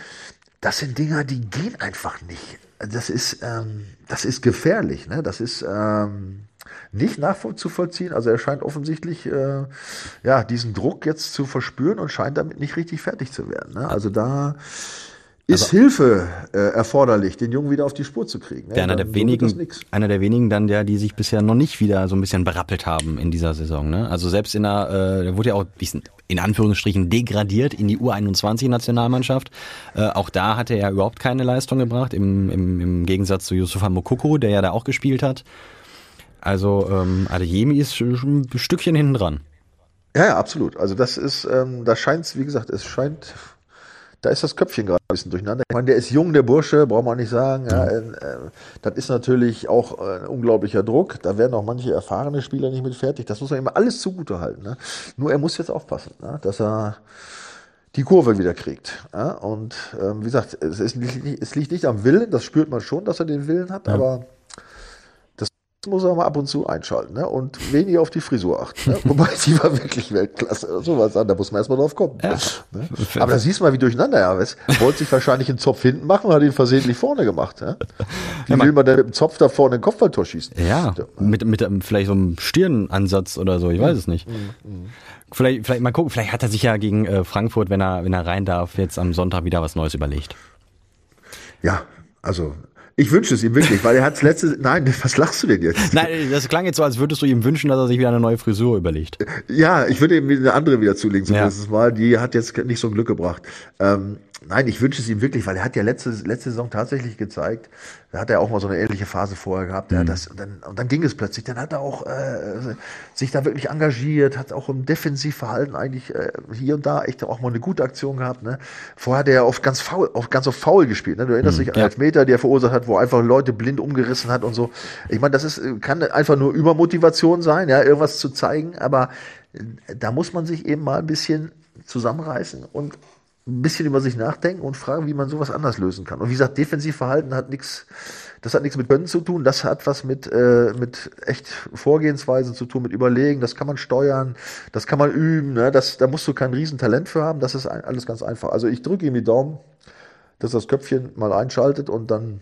Das sind Dinger, die gehen einfach nicht. Das ist, ähm, das ist gefährlich. Ne? Das ist ähm, nicht nachzuvollziehen. Also er scheint offensichtlich äh, ja diesen Druck jetzt zu verspüren und scheint damit nicht richtig fertig zu werden. Ne? Also da ist also, Hilfe äh, erforderlich, den Jungen wieder auf die Spur zu kriegen. Ne? einer der wenigen, einer der wenigen dann, der, die sich bisher noch nicht wieder so ein bisschen berappelt haben in dieser Saison. Ne? Also selbst in der, äh, der wurde ja auch in Anführungsstrichen degradiert in die U21-Nationalmannschaft. Äh, auch da hatte er überhaupt keine Leistung gebracht, im, im, im Gegensatz zu Yusufa Mokoko, der ja da auch gespielt hat. Also ähm, Adeyemi ist schon ein Stückchen hinten dran. Ja, ja, absolut. Also das ist, ähm, da scheint es, wie gesagt, es scheint, da ist das Köpfchen gerade ein bisschen durcheinander. Ich meine, der ist jung, der Bursche, braucht man nicht sagen. Ja, äh, das ist natürlich auch äh, ein unglaublicher Druck. Da werden auch manche erfahrene Spieler nicht mit fertig. Das muss man immer alles zugute halten. Ne? Nur er muss jetzt aufpassen, ne? dass er die Kurve wieder kriegt. Ja? Und ähm, wie gesagt, es, ist es liegt nicht am Willen, das spürt man schon, dass er den Willen hat, ja. aber muss er mal ab und zu einschalten ne? und weniger auf die Frisur achten. Ne? Wobei sie war wirklich Weltklasse. Sowas an, da muss man erstmal drauf kommen. Ja. Ne? Aber da siehst du mal, wie durcheinander er ist. Wollte sich wahrscheinlich einen Zopf hinten machen und hat ihn versehentlich vorne gemacht. Ja? Wie ja, will man denn mit dem Zopf da vorne ein Kopfballtor schießen? Ja, mit, mit vielleicht so einem Stirnansatz oder so, ich weiß es nicht. Mhm. mhm. Vielleicht, vielleicht mal gucken, vielleicht hat er sich ja gegen äh, Frankfurt, wenn er, wenn er rein darf, jetzt am Sonntag wieder was Neues überlegt. Ja, also ich wünsche es ihm wirklich, weil er hat letzte. Nein, was lachst du denn jetzt? Nein, das klang jetzt so, als würdest du ihm wünschen, dass er sich wieder eine neue Frisur überlegt. Ja, ich würde ihm eine andere wieder zulegen, zumindest ja. mal. Die hat jetzt nicht so ein Glück gebracht. Ähm, nein, ich wünsche es ihm wirklich, weil er hat ja letzte, letzte Saison tatsächlich gezeigt, da hat er auch mal so eine ähnliche Phase vorher gehabt. Mhm. das, und, dann, und dann ging es plötzlich. Dann hat er auch äh, sich da wirklich engagiert, hat auch im Defensivverhalten eigentlich äh, hier und da echt auch mal eine gute Aktion gehabt. Ne? Vorher hat er ja oft ganz faul, oft ganz auf faul gespielt. Ne? Du erinnerst mhm, dich an ja. Elfmeter, die er verursacht hat, wo einfach Leute blind umgerissen hat und so. Ich meine, das ist, kann einfach nur Übermotivation sein, ja, irgendwas zu zeigen, aber da muss man sich eben mal ein bisschen zusammenreißen und ein bisschen über sich nachdenken und fragen, wie man sowas anders lösen kann. Und wie gesagt, Defensivverhalten hat nichts, das hat nichts mit Können zu tun, das hat was mit, äh, mit echt Vorgehensweisen zu tun, mit Überlegen, das kann man steuern, das kann man üben, ne? das, da musst du kein Riesentalent für haben, das ist alles ganz einfach. Also ich drücke ihm die Daumen, dass das Köpfchen mal einschaltet und dann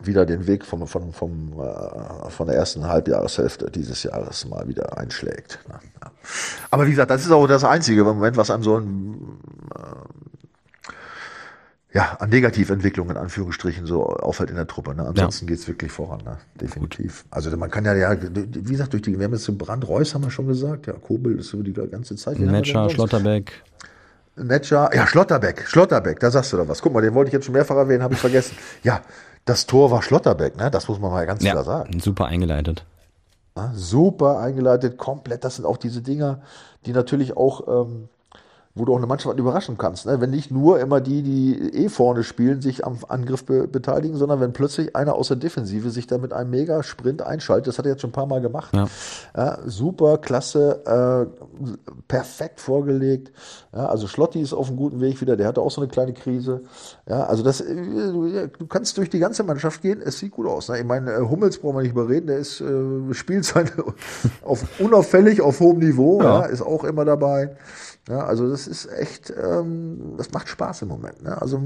wieder den Weg vom, vom, vom, äh, von der ersten Halbjahreshälfte dieses Jahres mal wieder einschlägt. Ne? Ja. Aber wie gesagt, das ist auch das einzige Moment, was einem so ein, äh, ja, an Negativentwicklungen in Anführungsstrichen so auffällt in der Truppe. Ne? Ansonsten ja. geht's wirklich voran, ne? definitiv. Gut. Also man kann ja, ja, wie gesagt, durch die, wir haben jetzt den Brand Reus haben wir schon gesagt, ja, Kobel ist so die ganze Zeit. Metscher, Schlotterbeck. Netscher, ja, Schlotterbeck, Schlotterbeck, da sagst du da was. Guck mal, den wollte ich jetzt schon mehrfach erwähnen, habe ich vergessen. Ja, das Tor war Schlotterbeck, ne? Das muss man mal ganz ja, klar sagen. Super eingeleitet. Ja, super eingeleitet, komplett. Das sind auch diese Dinger, die natürlich auch ähm, wo du auch eine Mannschaft überraschen kannst. Ne? Wenn nicht nur immer die, die eh vorne spielen, sich am Angriff be beteiligen, sondern wenn plötzlich einer aus der Defensive sich da mit einem Mega-Sprint einschaltet. Das hat er jetzt schon ein paar Mal gemacht. Ja. Ja, super, klasse, äh, perfekt vorgelegt. Ja, also Schlotti ist auf einem guten Weg wieder. Der hatte auch so eine kleine Krise. Ja, also das, äh, du kannst durch die ganze Mannschaft gehen. Es sieht gut aus. Ne? Ich meine, äh, Hummels brauchen wir nicht überreden. Der ist, äh, spielt seine auf unauffällig auf hohem Niveau. Ist auch immer dabei. Ja, also das ist echt, ähm, das macht Spaß im Moment. Ne? Also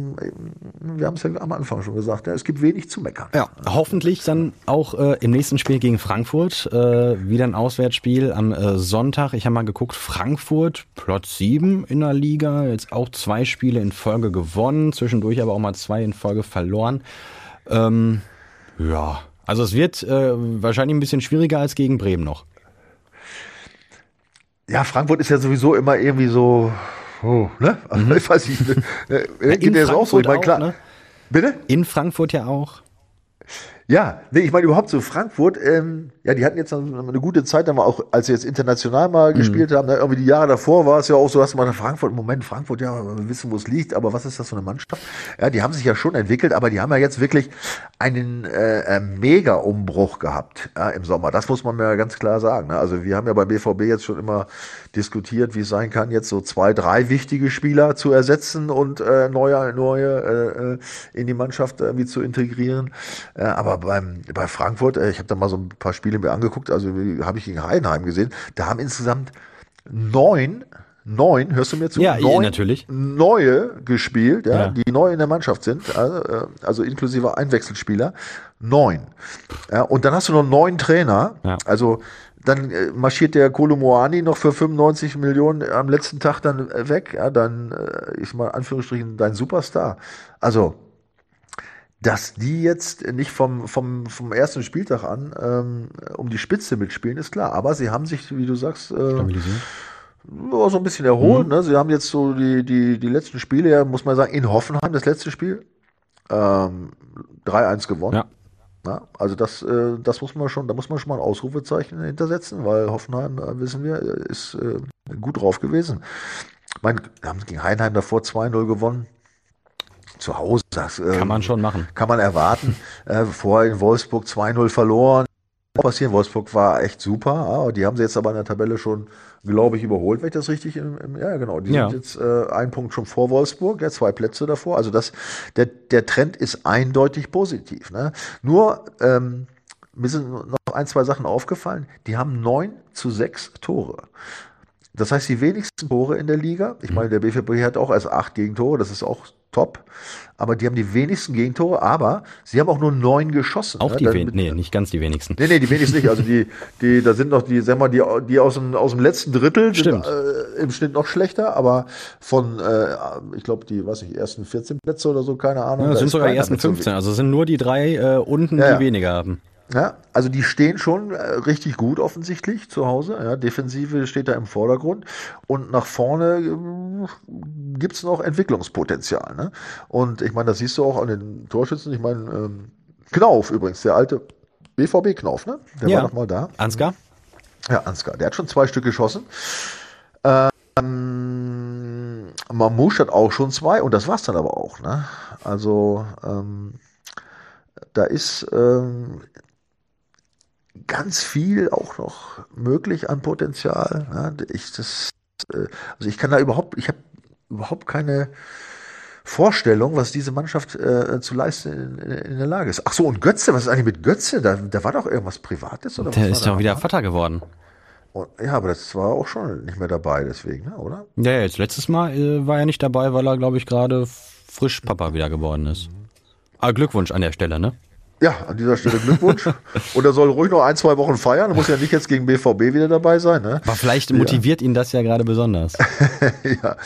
wir haben es ja am Anfang schon gesagt, ja, es gibt wenig zu meckern. Ja, hoffentlich dann auch äh, im nächsten Spiel gegen Frankfurt äh, wieder ein Auswärtsspiel am äh, Sonntag. Ich habe mal geguckt, Frankfurt Platz 7 in der Liga, jetzt auch zwei Spiele in Folge gewonnen, zwischendurch aber auch mal zwei in Folge verloren. Ähm, ja, also es wird äh, wahrscheinlich ein bisschen schwieriger als gegen Bremen noch. Ja, Frankfurt ist ja sowieso immer irgendwie so, oh, ne? Mhm. Ich weiß nicht, ne? Ja, in Frankfurt auch so, ich meine, klar. Auch, ne? Bitte? In Frankfurt ja auch. Ja, nee, ich meine überhaupt so Frankfurt, ähm, ja, die hatten jetzt eine gute Zeit, dann war auch, als sie jetzt international mal mhm. gespielt haben, ne, irgendwie die Jahre davor war es ja auch so, dass man in Frankfurt, Moment, Frankfurt, ja, wir wissen, wo es liegt, aber was ist das für eine Mannschaft? Ja, die haben sich ja schon entwickelt, aber die haben ja jetzt wirklich einen äh, äh Mega-Umbruch gehabt ja, im Sommer. Das muss man mir ganz klar sagen. Ne? Also wir haben ja beim BVB jetzt schon immer diskutiert, wie es sein kann, jetzt so zwei, drei wichtige Spieler zu ersetzen und äh, neue, neue äh, äh in die Mannschaft irgendwie zu integrieren. Äh, aber beim, bei Frankfurt, äh, ich habe da mal so ein paar Spiele mir angeguckt, also habe ich gegen Heidenheim gesehen, da haben insgesamt neun neun, hörst du mir zu? Ja, neun natürlich. Neue gespielt, ja, ja, die neu in der Mannschaft sind, also, äh, also inklusive Einwechselspieler, neun. Ja, und dann hast du noch neun Trainer, ja. also dann äh, marschiert der Kolomoani noch für 95 Millionen am letzten Tag dann weg, ja, dann ist mal Anführungsstrichen dein Superstar. Also dass die jetzt nicht vom, vom, vom ersten Spieltag an ähm, um die Spitze mitspielen, ist klar. Aber sie haben sich, wie du sagst, äh, so ein bisschen erholt. Mhm. Ne? Sie haben jetzt so die, die, die letzten Spiele, ja, muss man sagen, in Hoffenheim, das letzte Spiel, ähm, 3-1 gewonnen. Ja. Ja, also das, äh, das muss man schon, da muss man schon mal ein Ausrufezeichen hintersetzen, weil Hoffenheim, äh, wissen wir, ist äh, gut drauf gewesen. Ich meine, haben gegen Heinheim davor 2-0 gewonnen zu Hause. Das, äh, kann man schon machen. Kann man erwarten. Äh, vorher in Wolfsburg 2-0 verloren. Passieren. Wolfsburg war echt super. Ah, die haben sie jetzt aber in der Tabelle schon, glaube ich, überholt, wenn ich das richtig im, im ja genau. Die ja. sind jetzt äh, ein Punkt schon vor Wolfsburg, ja, zwei Plätze davor. Also das, der, der Trend ist eindeutig positiv. Ne? Nur ähm, mir sind noch ein, zwei Sachen aufgefallen. Die haben neun zu sechs Tore. Das heißt, die wenigsten Tore in der Liga. Ich meine, der BVB hat auch erst acht Gegentore, das ist auch top. Aber die haben die wenigsten Gegentore, aber sie haben auch nur neun geschossen. Auch ne? die wenigsten? Nee, nicht ganz die wenigsten. Nee, nee, die wenigsten nicht. Also die, die, da sind noch die, sag mal, die, die aus dem, aus dem letzten Drittel Stimmt. sind äh, im Schnitt noch schlechter, aber von, äh, ich glaube, die, was ich, ersten 14 Plätze oder so, keine Ahnung. Ja, das sind sogar die ersten 15, also sind nur die drei äh, unten, ja, die ja. weniger haben. Ja, also die stehen schon äh, richtig gut offensichtlich zu Hause. Ja, Defensive steht da im Vordergrund und nach vorne äh, gibt's noch Entwicklungspotenzial. Ne? Und ich meine, das siehst du auch an den Torschützen. Ich meine, ähm, Knauf übrigens, der alte BVB Knauf, ne? Der ja. war noch mal da. Ansgar? Ja, Ansgar. Der hat schon zwei Stück geschossen. Ähm, Mamouche hat auch schon zwei und das war's dann aber auch. Ne? Also ähm, da ist ähm, ganz viel auch noch möglich an Potenzial. Ja, ich, das, äh, also ich kann da überhaupt, ich habe überhaupt keine Vorstellung, was diese Mannschaft äh, zu leisten in, in, der Lage ist. Ach so, und Götze, was ist eigentlich mit Götze? Da, da war doch irgendwas Privates oder Der ist doch wieder Vater geworden. Und, ja, aber das war auch schon nicht mehr dabei, deswegen, ne, oder? Ja, jetzt letztes Mal äh, war er nicht dabei, weil er, glaube ich, gerade frisch Papa wieder geworden ist. Ah, Glückwunsch an der Stelle, ne? Ja, an dieser Stelle Glückwunsch. Und er soll ruhig noch ein, zwei Wochen feiern. Er muss ja nicht jetzt gegen BVB wieder dabei sein. Ne? Aber vielleicht motiviert ja. ihn das ja gerade besonders. ja,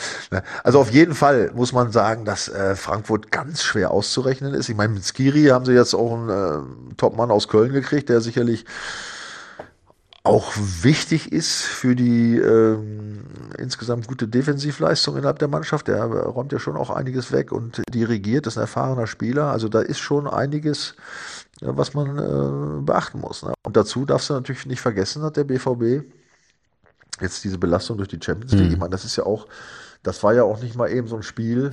also auf jeden Fall muss man sagen, dass äh, Frankfurt ganz schwer auszurechnen ist. Ich meine, mit Skiri haben sie jetzt auch einen äh, Top-Mann aus Köln gekriegt, der sicherlich auch wichtig ist für die ähm, insgesamt gute Defensivleistung innerhalb der Mannschaft. Der räumt ja schon auch einiges weg und dirigiert, ist ein erfahrener Spieler. Also da ist schon einiges, was man äh, beachten muss. Ne? Und dazu darfst du natürlich nicht vergessen, hat der BVB jetzt diese Belastung durch die Champions League, ich meine, das ist ja auch, das war ja auch nicht mal eben so ein Spiel,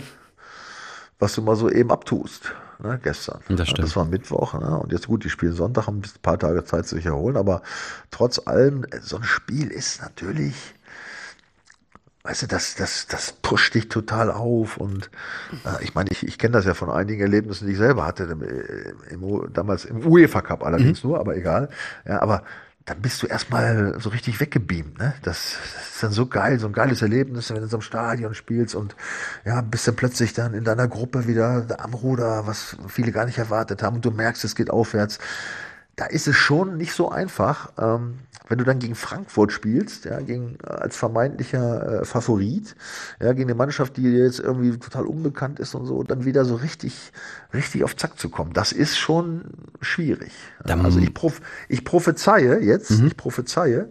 was du mal so eben abtust, ne, gestern. Das stimmt. Das war Mittwoch, ne, und jetzt gut, die spielen Sonntag, haben ein paar Tage Zeit zu sich erholen, aber trotz allem, äh, so ein Spiel ist natürlich, weißt du, das, das, das pusht dich total auf und äh, ich meine, ich, ich kenne das ja von einigen Erlebnissen, die ich selber hatte, im, äh, im, damals im UEFA Cup allerdings nur, aber egal, ja, aber dann bist du erstmal so richtig weggebeamt, ne? Das, das ist dann so geil, so ein geiles Erlebnis, wenn du in so einem Stadion spielst und ja, bist dann plötzlich dann in deiner Gruppe wieder am Ruder, was viele gar nicht erwartet haben und du merkst, es geht aufwärts. Da ist es schon nicht so einfach, ähm, wenn du dann gegen Frankfurt spielst, ja, gegen äh, als vermeintlicher äh, Favorit, ja, gegen eine Mannschaft, die dir jetzt irgendwie total unbekannt ist und so, dann wieder so richtig, richtig auf Zack zu kommen. Das ist schon schwierig. Dann- also ich, prof ich prophezeie jetzt, ich prophezeie,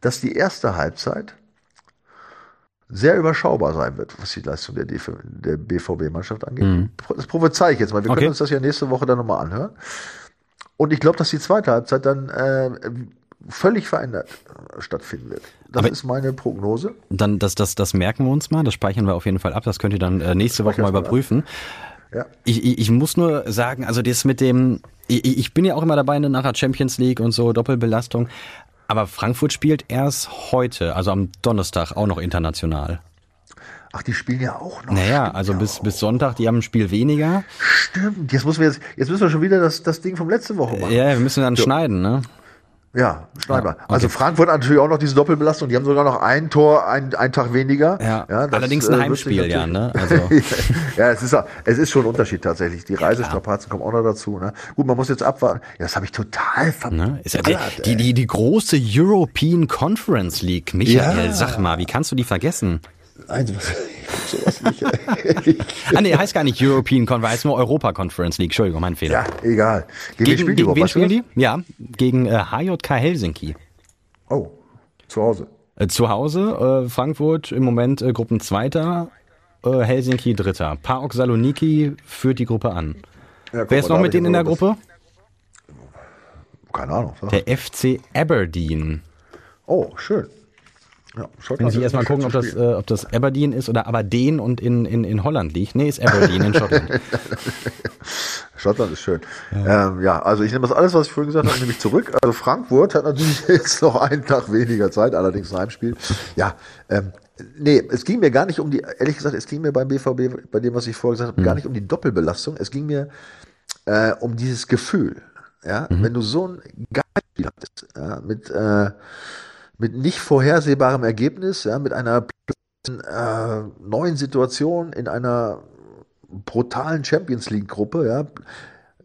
dass die erste Halbzeit sehr überschaubar sein wird, was die Leistung der, DV der BVB-Mannschaft angeht. Das prophezei ich jetzt mal. Wir Okay. können uns das ja nächste Woche dann nochmal anhören. Und ich glaube, dass die zweite Halbzeit dann äh, völlig verändert äh, stattfinden wird. Das Aber- ist meine Prognose. Dann, das, das, das merken wir uns mal, das speichern wir auf jeden Fall ab, das könnt ihr dann äh, nächste Woche mal überprüfen. Ja. Ich, ich, ich muss nur sagen, also das mit dem, ich, ich bin ja auch immer dabei nachher Champions League und so, Doppelbelastung, aber Frankfurt spielt erst heute, also am Donnerstag auch noch international. Ach, die spielen ja auch noch. Naja, Stimmt also ja bis, auch. bis Sonntag, die haben ein Spiel weniger. Stimmt. Jetzt müssen wir jetzt, jetzt müssen wir schon wieder das, das Ding vom letzte Woche machen. Ja, wir müssen dann schneiden, ne? Ja, schneiden Ja, wir. Also Frankfurt hat natürlich auch noch diese Doppelbelastung. Die haben sogar noch ein Tor, ein, ein Tag weniger. Ja, das, allerdings ein äh, wird Heimspiel, ja, ne? Also, ja, es ist, es ist schon ein Unterschied tatsächlich. Die Reisestrapazen kommen auch noch dazu. Ne? Gut, man muss jetzt abwarten. Ja, das habe ich total verballert. ne? Ja die, die, die, die große European Conference League. Michael, Ja. sag mal, wie kannst du die vergessen? Nein, sowas, nicht. Ah, nee, heißt gar nicht European Conference, heißt nur Europa Conference League. Entschuldigung, mein Fehler. ja, egal. Gegen, wen Gegen, spielen die gegen wen spielen die? Ja, gegen äh, HJK Helsinki. Oh, zu Hause. Äh, zu Hause, äh, Frankfurt im Moment äh, Gruppenzweiter, äh, Helsinki Dritter. PAOK Saloniki führt die Gruppe an. Ja, guck Wer ist noch mit denen in der Gruppe? Keine Ahnung. Der FC Aberdeen. Oh, schön. Ja, Muss ich mal, erstmal gucken, ob das, äh, ob das Aberdeen ist oder Aberdeen und in, in, in Holland liegt. Nee, ist Aberdeen in Schottland. Schottland ist schön. Ja. Ähm, ja, also ich nehme das alles, was ich vorhin gesagt habe, nehme ich zurück. Also Frankfurt hat natürlich jetzt noch einen Tag weniger Zeit, allerdings ein Heimspiel. Ja, ähm, nee, es ging mir gar nicht um die, ehrlich gesagt, es ging mir beim BVB, bei dem, was ich vorher gesagt habe, gar nicht um die Doppelbelastung. Es ging mir äh, um dieses Gefühl. Ja, wenn du so ein geiles Spiel hattest, ja, mit, äh, mit nicht vorhersehbarem Ergebnis, ja, mit einer äh, neuen Situation in einer brutalen Champions League Gruppe, ja,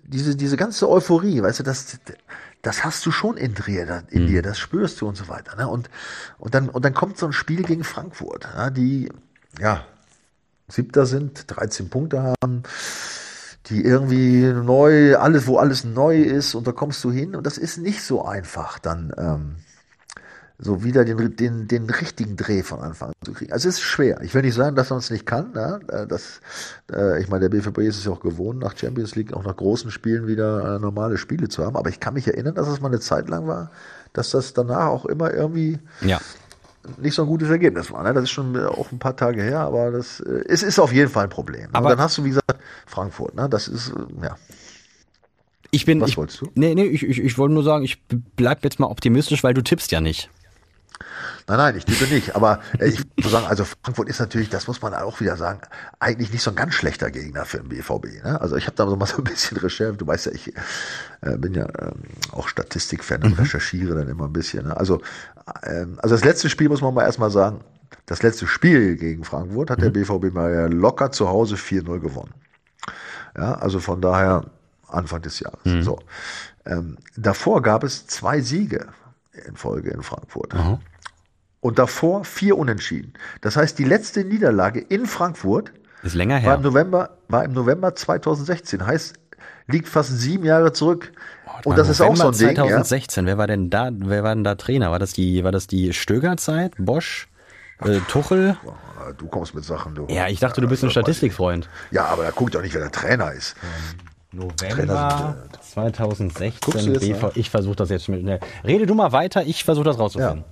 diese, diese ganze Euphorie, weißt du, das, das hast du schon in dir, in dir, das spürst du und so weiter, ne? Und, und dann, und dann kommt so ein Spiel gegen Frankfurt, ja, die, ja, Siebter sind, 13 Punkte haben, die irgendwie neu, alles, wo alles neu ist, und da kommst du hin, und das ist nicht so einfach, dann, ähm, so wieder den, den, den richtigen Dreh von Anfang an zu kriegen. Also es ist schwer. Ich will nicht sagen, dass man es nicht kann. Äh, Das, äh, ich meine, der BVB ist es ja auch gewohnt, nach Champions League auch nach großen Spielen wieder äh, normale Spiele zu haben. Aber ich kann mich erinnern, dass es mal eine Zeit lang war, dass das danach auch immer irgendwie ja. nicht so ein gutes Ergebnis war. Ne? Das ist schon auch ein paar Tage her, aber das äh, es ist auf jeden Fall ein Problem. Aber- Und dann hast du, wie gesagt, Frankfurt. Ne? Das ist, äh, ja. Ich bin. Was ich, wolltest du? Nee, nee, ich, ich, ich wollte nur sagen, ich bleib jetzt mal optimistisch, weil du tippst ja nicht. Nein, nein, ich tippe nicht. Aber äh, ich muss sagen, also Frankfurt ist natürlich, das muss man auch wieder sagen, eigentlich nicht so ein ganz schlechter Gegner für den BVB. Ne? Also ich habe da so mal so ein bisschen Recherche. Du weißt ja, ich äh, bin ja ähm, auch Statistikfan und recherchiere dann immer ein bisschen. Ne? Also, ähm, also das letzte Spiel muss man mal erstmal sagen. Das letzte Spiel gegen Frankfurt hat der BVB mal ja locker zu Hause 4-0 gewonnen. Ja, also von daher Anfang des Jahres. So. Ähm, davor gab es zwei Siege in Folge in Frankfurt. Und davor vier Unentschieden. Das heißt, die letzte Niederlage in Frankfurt Ist länger war im her. November, war im November 2016. Heißt, liegt fast sieben Jahre zurück. Und das ist November auch so ein Ding. Ja? 2016. Wer war denn da? Wer war denn da Trainer? War das die, war das die Stöger-Zeit? Bosch? Äh, Tuchel? Du kommst mit Sachen, du. Ja, ich dachte, du bist ein Statistikfreund. Ja, aber da guckt doch nicht, wer der Trainer ist. November Guckst 2016. du jetzt BV nach? ich versuche das jetzt schnell. Rede du mal weiter, ich versuche das rauszufinden.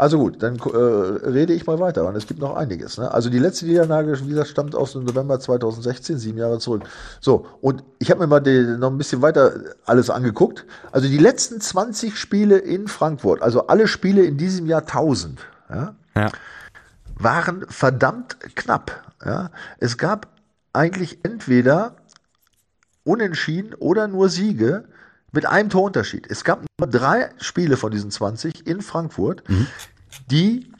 Also gut, dann äh, rede ich mal weiter, und es gibt noch einiges. Ne? Also die letzte Niederlage, wie gesagt, stammt aus dem November 2016, sieben Jahre zurück. So, und ich habe mir mal die, noch ein bisschen weiter alles angeguckt. Also die letzten 20 Spiele in Frankfurt, also alle Spiele in diesem Jahr 1000, ja, Ja. waren verdammt knapp. Ja? Es gab eigentlich entweder Unentschieden oder nur Siege mit einem Torunterschied. Es gab nur drei Spiele von diesen 20 in Frankfurt, die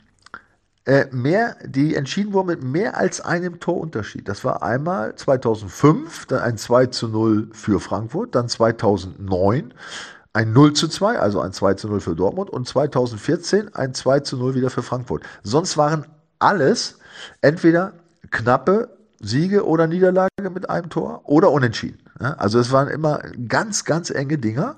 äh, mehr, die entschieden wurden mit mehr als einem Torunterschied. Das war einmal 2005, dann ein 2 zu 0 für Frankfurt, dann 2009 ein 0 zu 2, also ein 2 zu 0 für Dortmund und 2014 ein 2 zu 0 wieder für Frankfurt. Sonst waren alles entweder knappe Siege oder Niederlage mit einem Tor oder unentschieden. Ja, also es waren immer ganz, ganz enge Dinger.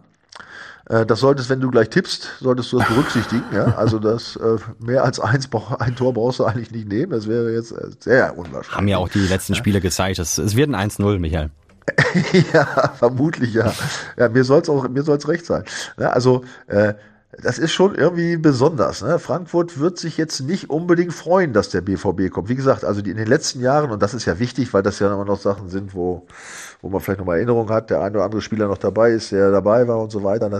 Äh, Das solltest, wenn du gleich tippst, solltest du das berücksichtigen. Ja? Also das äh, mehr als eins, ein Tor brauchst du eigentlich nicht nehmen. Das wäre jetzt äh, sehr unwahrscheinlich. Haben ja auch die letzten Spiele gezeigt. Es, es wird ein 1-0, Michael. ja, vermutlich ja. Ja, mir soll's auch, mir soll's recht sein. Ja, also äh, das ist schon irgendwie besonders. Ne? Frankfurt wird sich jetzt nicht unbedingt freuen, dass der BVB kommt. Wie gesagt, also die, in den letzten Jahren, und das ist ja wichtig, weil das ja immer noch Sachen sind, wo, wo man vielleicht nochmal Erinnerung hat, der ein oder andere Spieler noch dabei ist, der dabei war und so weiter.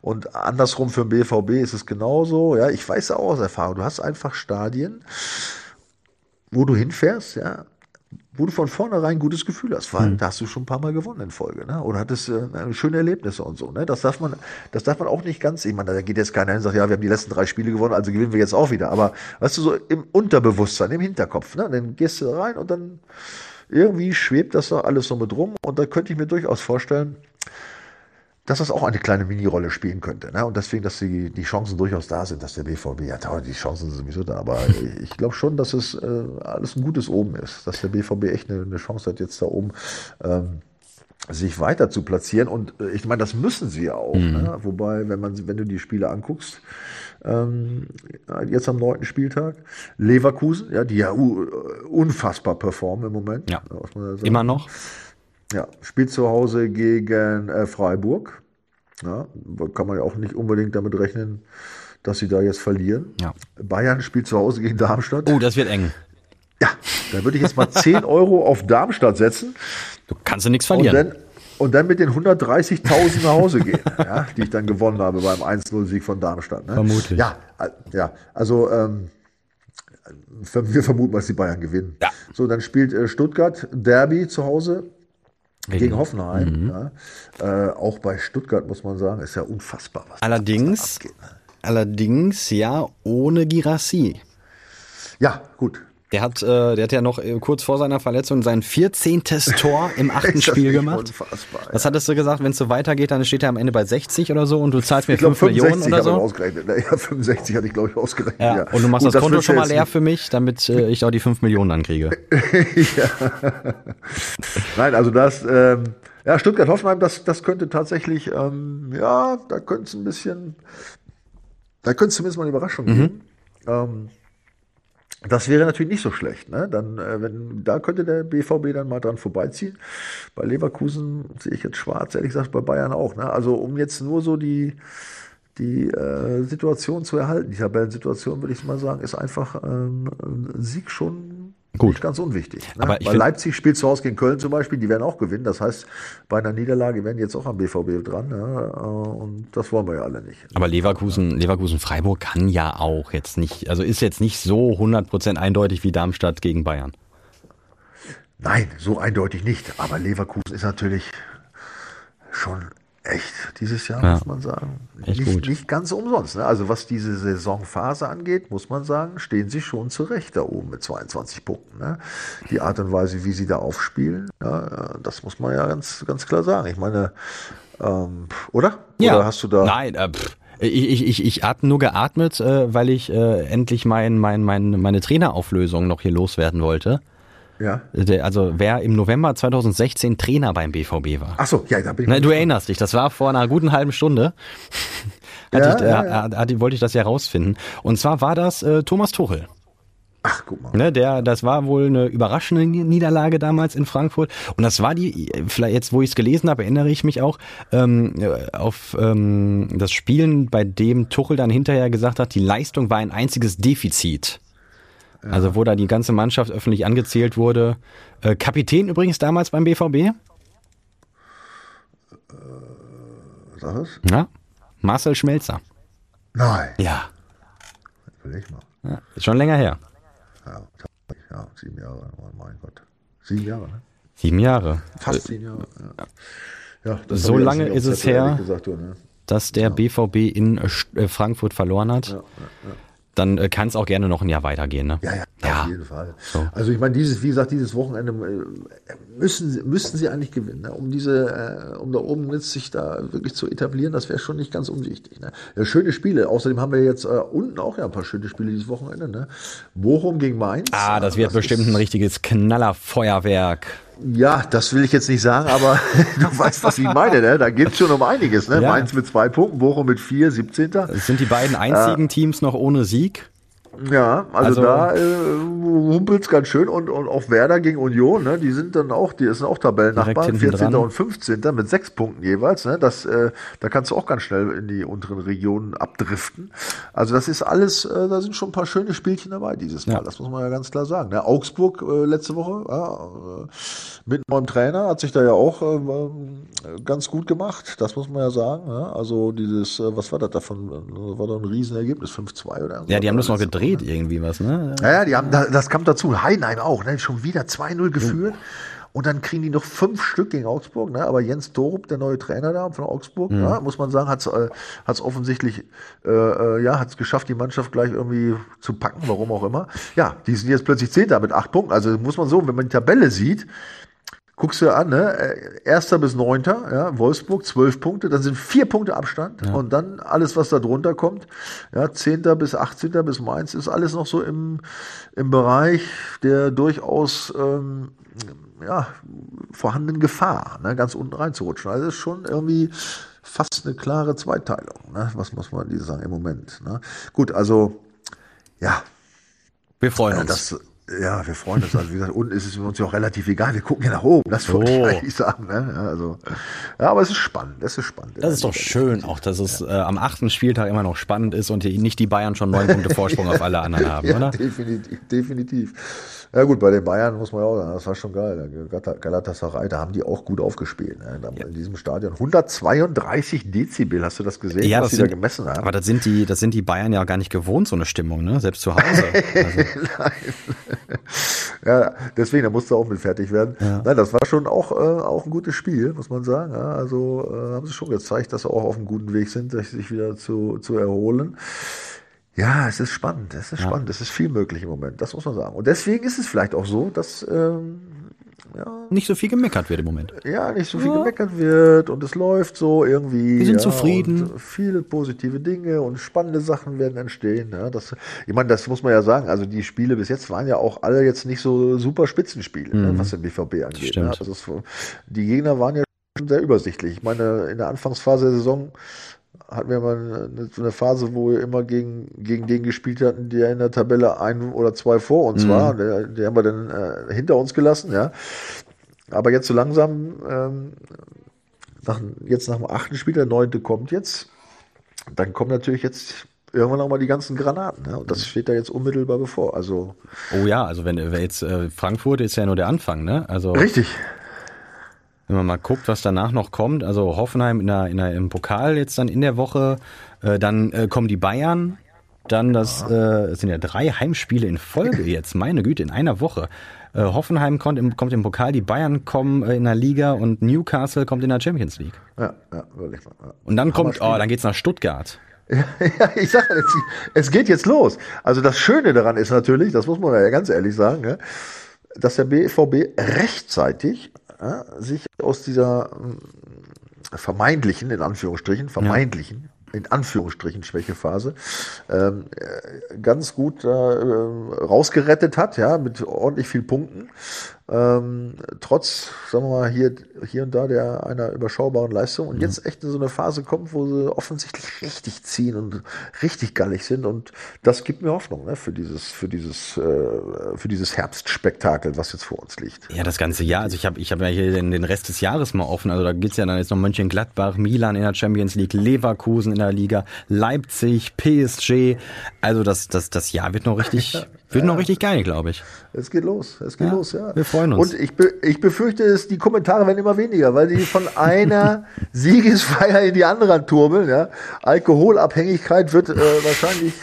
Und andersrum für den BVB ist es genauso. Ja, ich weiß auch aus Erfahrung, du hast einfach Stadien, wo du hinfährst, ja, wo du von vornherein ein gutes Gefühl hast, weil da hast du schon ein paar Mal gewonnen in Folge, ne? Oder hattest äh, schöne Erlebnisse und so, ne? Das darf man, das darf man auch nicht ganz, ich meine, da geht jetzt keiner hin und sagt, ja, wir haben die letzten drei Spiele gewonnen, also gewinnen wir jetzt auch wieder. Aber weißt du, so im Unterbewusstsein, im Hinterkopf, ne? Dann gehst du rein und dann irgendwie schwebt das doch alles so mit rum und da könnte ich mir durchaus vorstellen, dass das auch eine kleine Mini-Rolle spielen könnte. Ne? Und deswegen, dass die, die Chancen durchaus da sind, dass der BVB, ja, die Chancen sind sowieso da, aber ich glaube schon, dass es äh, alles ein gutes Oben ist, dass der BVB echt eine, eine Chance hat, jetzt da oben ähm, sich weiter zu platzieren. Und äh, ich meine, das müssen sie ja auch. Ne? Wobei, wenn man, wenn du die Spiele anguckst, ähm, jetzt am neunten Spieltag, Leverkusen, ja, die ja uh, unfassbar performen im Moment. Ja. Immer noch. Ja, spielt zu Hause gegen äh, Freiburg. Ja, kann man ja auch nicht unbedingt damit rechnen, dass sie da jetzt verlieren. Ja. Bayern spielt zu Hause gegen Darmstadt. Oh, das wird eng. Ja, da würde ich jetzt mal 10 Euro auf Darmstadt setzen Du kannst du nichts und verlieren. dann, und dann mit den 130.000 nach Hause gehen, ja, die ich dann gewonnen habe beim 1-0-Sieg von Darmstadt. Ne? Vermutlich. Ja, ja also ähm, wir vermuten, dass die Bayern gewinnen. Ja. So, dann spielt äh, Stuttgart Derby zu Hause gegen Hoffenheim. Ja. Äh, auch bei Stuttgart muss man sagen, ist ja unfassbar. Was Allerdings, abgeht, ne? allerdings ja ohne Girassi. Ja, gut. Der hat, äh, der hat ja noch äh, kurz vor seiner Verletzung sein 14. Tor im achten das Spiel gemacht. Unfassbar. Was ja. hattest du gesagt, wenn es so weitergeht, dann steht er am Ende bei 60 oder so und du zahlst mir Ich glaube 5 Millionen 65 oder so? ausgerechnet. ne? Ja, 65 hatte ich glaube ich ausgerechnet. Ja. Ja. Und du machst Gut, das Konto wird schon mal leer für mich, damit äh, ich auch die 5 Millionen dann kriege. Nein, also das, ähm, ja, Stuttgart-Hoffenheim, das, das könnte tatsächlich, ähm, ja, da könnte es ein bisschen, da könnte es zumindest mal eine Überraschung Mhm. geben. Ähm, das wäre natürlich nicht so schlecht. Ne? Dann, äh, wenn, da könnte der BVB dann mal dran vorbeiziehen. Bei Leverkusen sehe ich jetzt schwarz, ehrlich gesagt, bei Bayern auch. Ne? Also um jetzt nur so die, die äh, Situation zu erhalten, die Tabellensituation, würde ich mal sagen, ist einfach ähm, ein Sieg schon Gut. nicht ganz unwichtig. Ne? Aber Weil Leipzig spielt zu Hause gegen Köln zum Beispiel, die werden auch gewinnen. Das heißt, bei einer Niederlage werden jetzt auch am BVB dran. Ja? äh, Und das wollen wir ja alle nicht. Aber Leverkusen, Leverkusen Freiburg kann ja auch jetzt nicht, also ist jetzt nicht so 100% eindeutig wie Darmstadt gegen Bayern. Nein, so eindeutig nicht. Aber Leverkusen ist natürlich schon echt dieses Jahr, Ja. muss man sagen. Echt nicht, gut. nicht ganz umsonst. Ne? Also was diese Saisonphase angeht, muss man sagen, stehen sie schon zurecht da oben mit 22 Punkten. Ne? Die Art und Weise, wie sie da aufspielen, ja, das muss man ja ganz, ganz klar sagen. Ich meine, ähm, oder? Oder hast du da... Nein, äh, pff. Ich, ich, ich, ich habe nur geatmet, äh, weil ich äh, endlich mein, mein, mein, meine Trainerauflösung noch hier loswerden wollte. Ja. Also wer im November 2016 Trainer beim BVB war. Ach so, ja, da bin ich. Na, du erinnerst dich, das war vor einer guten halben Stunde. Hatte Ja, ich, äh, ja, ja. Hatte, wollte ich das ja rausfinden. Und zwar war das äh, Thomas Tuchel. Ach, guck mal. Ne, der, das war wohl eine überraschende Niederlage damals in Frankfurt. Und das war die, vielleicht jetzt, wo ich es gelesen habe, erinnere ich mich auch ähm, auf ähm, das Spielen, bei dem Tuchel dann hinterher gesagt hat, die Leistung war ein einziges Defizit. Ja. Also wo da die ganze Mannschaft öffentlich angezählt wurde. Äh, Kapitän übrigens damals beim BVB? Äh, sag es? Ja, Marcel Schmelzer. Nein. Ja. Will ich mal. Ja, ist schon länger her. Ja, ja, sieben Jahre, oh mein Gott. Sieben Jahre, ne? Sieben Jahre. Fast sieben Jahre, ja. ja so lange ist es her, gesagt, ne? dass der BVB in äh, Frankfurt verloren hat. Ja, ja, ja dann äh, kann es auch gerne noch ein Jahr weitergehen. Ne? Ja, ja, ja. auf jeden Fall. So. Also ich meine, dieses, wie gesagt, dieses Wochenende äh, müssen, müssten sie eigentlich gewinnen, ne? um diese, äh, um da oben mit sich da wirklich zu etablieren. Das wäre schon nicht ganz unwichtig. Ne? Ja, schöne Spiele. Außerdem haben wir jetzt äh, unten auch ja ein paar schöne Spiele dieses Wochenende. Ne? Bochum gegen Mainz. Ah, das wird das bestimmt ein richtiges Knallerfeuerwerk. Ja, das will ich jetzt nicht sagen, aber du weißt, was ich meine. Ne? Da geht es schon um einiges. Ne? Ja. Mainz mit zwei Punkten, Bochum mit vier, 17. Das sind die beiden einzigen äh, Teams noch ohne Sieg. Ja, also, also da äh, humpelt's ganz schön und, und auch Werder gegen Union, ne, die sind dann auch, die sind auch Tabellennachbarn, 14. Dran. und 15. mit sechs Punkten jeweils, ne, das, äh, da kannst du auch ganz schnell in die unteren Regionen abdriften. Also das ist alles, äh, da sind schon ein paar schöne Spielchen dabei dieses Mal, ja. das muss man ja ganz klar sagen. Ne. Augsburg äh, letzte Woche, ja, äh, mit neuem Trainer hat sich da ja auch äh, ganz gut gemacht, das muss man ja sagen. Ja. Also dieses, äh, was war das davon, war doch ein Riesenergebnis, 5-2 oder so. Ja, die haben das noch gedreht gedreht irgendwie was, ne? Ja, ja, die haben, das kam dazu. Heidenheim auch, ne? Schon wieder 2-0 geführt. Und dann kriegen die noch fünf Stück gegen Augsburg. Ne? Aber Jens Torup, der neue Trainer da von Augsburg, mhm. ja, muss man sagen, hat es äh, hat's offensichtlich äh, äh, ja, hat's geschafft, die Mannschaft gleich irgendwie zu packen, warum auch immer. Ja, die sind jetzt plötzlich Zehnter mit acht Punkten. Also muss man so, wenn man die Tabelle sieht, guckst du an, ne? Äh, erster bis neunter, ja, Wolfsburg, zwölf Punkte, dann sind vier Punkte Abstand ja. und dann alles, was da drunter kommt, ja, zehnter bis achtzehnter bis Mainz, ist alles noch so im, im Bereich der durchaus, ähm, ja, vorhandenen Gefahr, ne, ganz unten reinzurutschen. Also ist schon irgendwie fast eine klare Zweiteilung, ne? was muss man diese sagen im Moment. Ne? Gut, also, ja. Wir freuen uns. Das, ja, wir freuen uns. Also wie gesagt, unten ist es uns ja auch relativ egal. Wir gucken ja nach oben. Das wollte oh. ich eigentlich sagen. Ne? Also, ja, aber es ist spannend. Es ist spannend. Das ist doch schön, auch dass es ja. äh, am achten Spieltag immer noch spannend ist und die, nicht die Bayern schon neun Punkte Vorsprung auf alle anderen haben, ja, oder? Definitiv, definitiv. Ja gut, bei den Bayern muss man ja auch sagen, das war schon geil. Galatasaray, da haben die auch gut aufgespielt. Ne? Ja. In diesem Stadion. 132 Dezibel, hast du das gesehen, ja, was sie da gemessen haben? Aber das sind, die, das sind die Bayern ja gar nicht gewohnt, so eine Stimmung, ne? selbst zu Hause. Also. Nein. ja, deswegen, da musste auch mit fertig werden. Ja. Nein, das war schon auch, äh, auch ein gutes Spiel, muss man sagen. Ja, also äh, haben sie schon gezeigt, dass sie auch auf einem guten Weg sind, sich wieder zu, zu erholen. Ja, es ist spannend, es ist ja. spannend, es ist viel möglich im Moment, das muss man sagen. Und deswegen ist es vielleicht auch so, dass ähm, ja, nicht so viel gemeckert wird im Moment. Ja, nicht so viel ja. gemeckert wird und es läuft so irgendwie. Wir sind ja, zufrieden. viele positive Dinge und spannende Sachen werden entstehen. Ja, das, ich meine, das muss man ja sagen. Also die Spiele bis jetzt waren ja auch alle jetzt nicht so super Spitzenspiele, ne, mhm. ne, was den BVB angeht. Ne? Also das, die Gegner waren ja schon sehr übersichtlich. Ich meine, in der Anfangsphase der Saison hatten wir mal eine, eine, Phase, wo wir immer gegen, gegen den gespielt hatten, der in der Tabelle ein oder zwei vor uns mhm. war. Der, der haben wir dann äh, hinter uns gelassen, ja. Aber jetzt so langsam, ähm, nach, jetzt nach dem achten Spiel, der neunte kommt jetzt, dann kommen natürlich jetzt irgendwann auch mal die ganzen Granaten. Ja? Und das steht da jetzt unmittelbar bevor. Also oh ja, also wenn, wenn jetzt äh, Frankfurt ist ja nur der Anfang, ne? Also richtig. Wenn man mal guckt, was danach noch kommt, also Hoffenheim in der, in der, im Pokal jetzt dann in der Woche, äh, dann äh, kommen die Bayern, dann das, äh, es sind ja drei Heimspiele in Folge jetzt, meine Güte, in einer Woche. Äh, Hoffenheim kommt im, kommt im Pokal, die Bayern kommen äh, in der Liga und Newcastle kommt in der Champions League. Ja, ja, wirklich mal. Ja. Und dann kommt, oh, dann geht's nach Stuttgart. Ja, ich sage, es, es geht jetzt los. Also das Schöne daran ist natürlich, das muss man ja ganz ehrlich sagen, dass der BVB rechtzeitig ja, sich aus dieser äh, vermeintlichen, in Anführungsstrichen, vermeintlichen, ja. in Anführungsstrichen Schwächephase, ähm, äh, ganz gut äh, rausgerettet hat, ja, mit ordentlich viel Punkten. Ähm, trotz, sagen wir mal, hier, hier und da der einer überschaubaren Leistung und jetzt echt in so eine Phase kommt, wo sie offensichtlich richtig ziehen und richtig gallig sind und das gibt mir Hoffnung ne, für dieses, für dieses, äh, für dieses Herbstspektakel, was jetzt vor uns liegt. Ja, das ganze Jahr. Also ich habe ich hab ja hier den, den Rest des Jahres mal offen. Also da geht's ja dann jetzt noch Mönchengladbach, Milan in der Champions League, Leverkusen in der Liga, Leipzig, PSG. Also das, das, das Jahr wird noch richtig, wird noch richtig geil, glaube ich. Es geht los, es geht Ja, los, ja. wir freuen uns. Und ich, be ich befürchte, es, die Kommentare werden immer weniger, weil die von einer Siegesfeier in die andere turbeln. Ja. Alkoholabhängigkeit wird äh, wahrscheinlich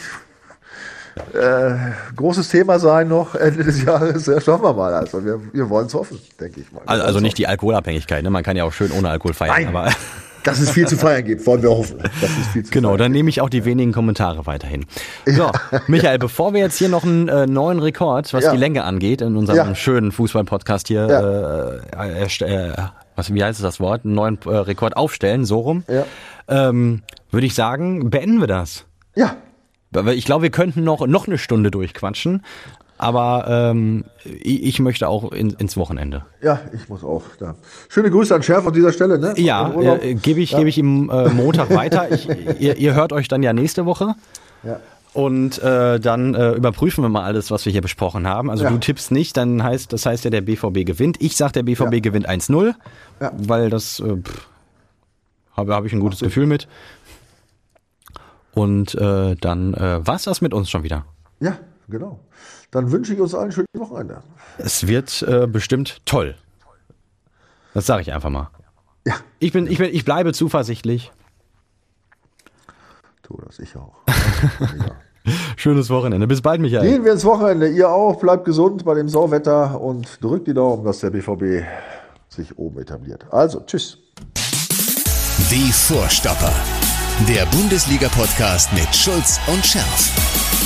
äh, großes Thema sein noch Ende des Jahres. Ja, schauen wir mal. Also wir, wir wollen es hoffen, denke ich mal. Also, also nicht die Alkoholabhängigkeit. Ne? Man kann ja auch schön ohne Alkohol feiern. Nein. Aber. Dass es viel zu feiern gibt, wollen wir hoffen. Das ist viel zu genau, dann nehme ich auch die wenigen Kommentare weiterhin. So, Michael, bevor wir jetzt hier noch einen äh, neuen Rekord, was Ja. die Länge angeht, in unserem Ja. schönen Fußball-Podcast hier, Ja. äh, äh, was, wie heißt das Wort, einen neuen äh, Rekord aufstellen, so rum, Ja. ähm, würde ich sagen, beenden wir das. Ja, Ich glaube, wir könnten noch, noch eine Stunde durchquatschen, aber ähm, ich, ich möchte auch in, ins Wochenende. ja, ich muss auch. Da. Schöne Grüße an Schärf an dieser Stelle. Ne? Ja, äh, gebe ich, gebe ich ihm äh, Montag weiter. Ich, ihr, ihr hört euch dann ja nächste Woche. Ja. Und äh, dann äh, überprüfen wir mal alles, was wir hier besprochen haben. Also Ja. du tippst nicht, dann heißt das heißt ja der BVB gewinnt. Ich sag der BVB Ja. gewinnt 1-0, Ja. weil das äh, habe habe ich ein gutes Gefühl mit. Und äh, dann äh, war's das mit uns schon wieder. ja, genau. Dann wünsche ich uns allen ein schönes Wochenende. Es wird äh, bestimmt toll. Das sage ich einfach mal. Ja, Ich bin ich bin ich bleibe zuversichtlich. tu das, ich auch. ja. Schönes Wochenende. Bis bald, Michael. Gehen wir ins Wochenende. Ihr auch. Bleibt gesund bei dem Sauwetter und drückt die Daumen, dass der BVB sich oben etabliert. Also, tschüss. Die Vorstopper. Der Bundesliga-Podcast mit Schulz und Scherf.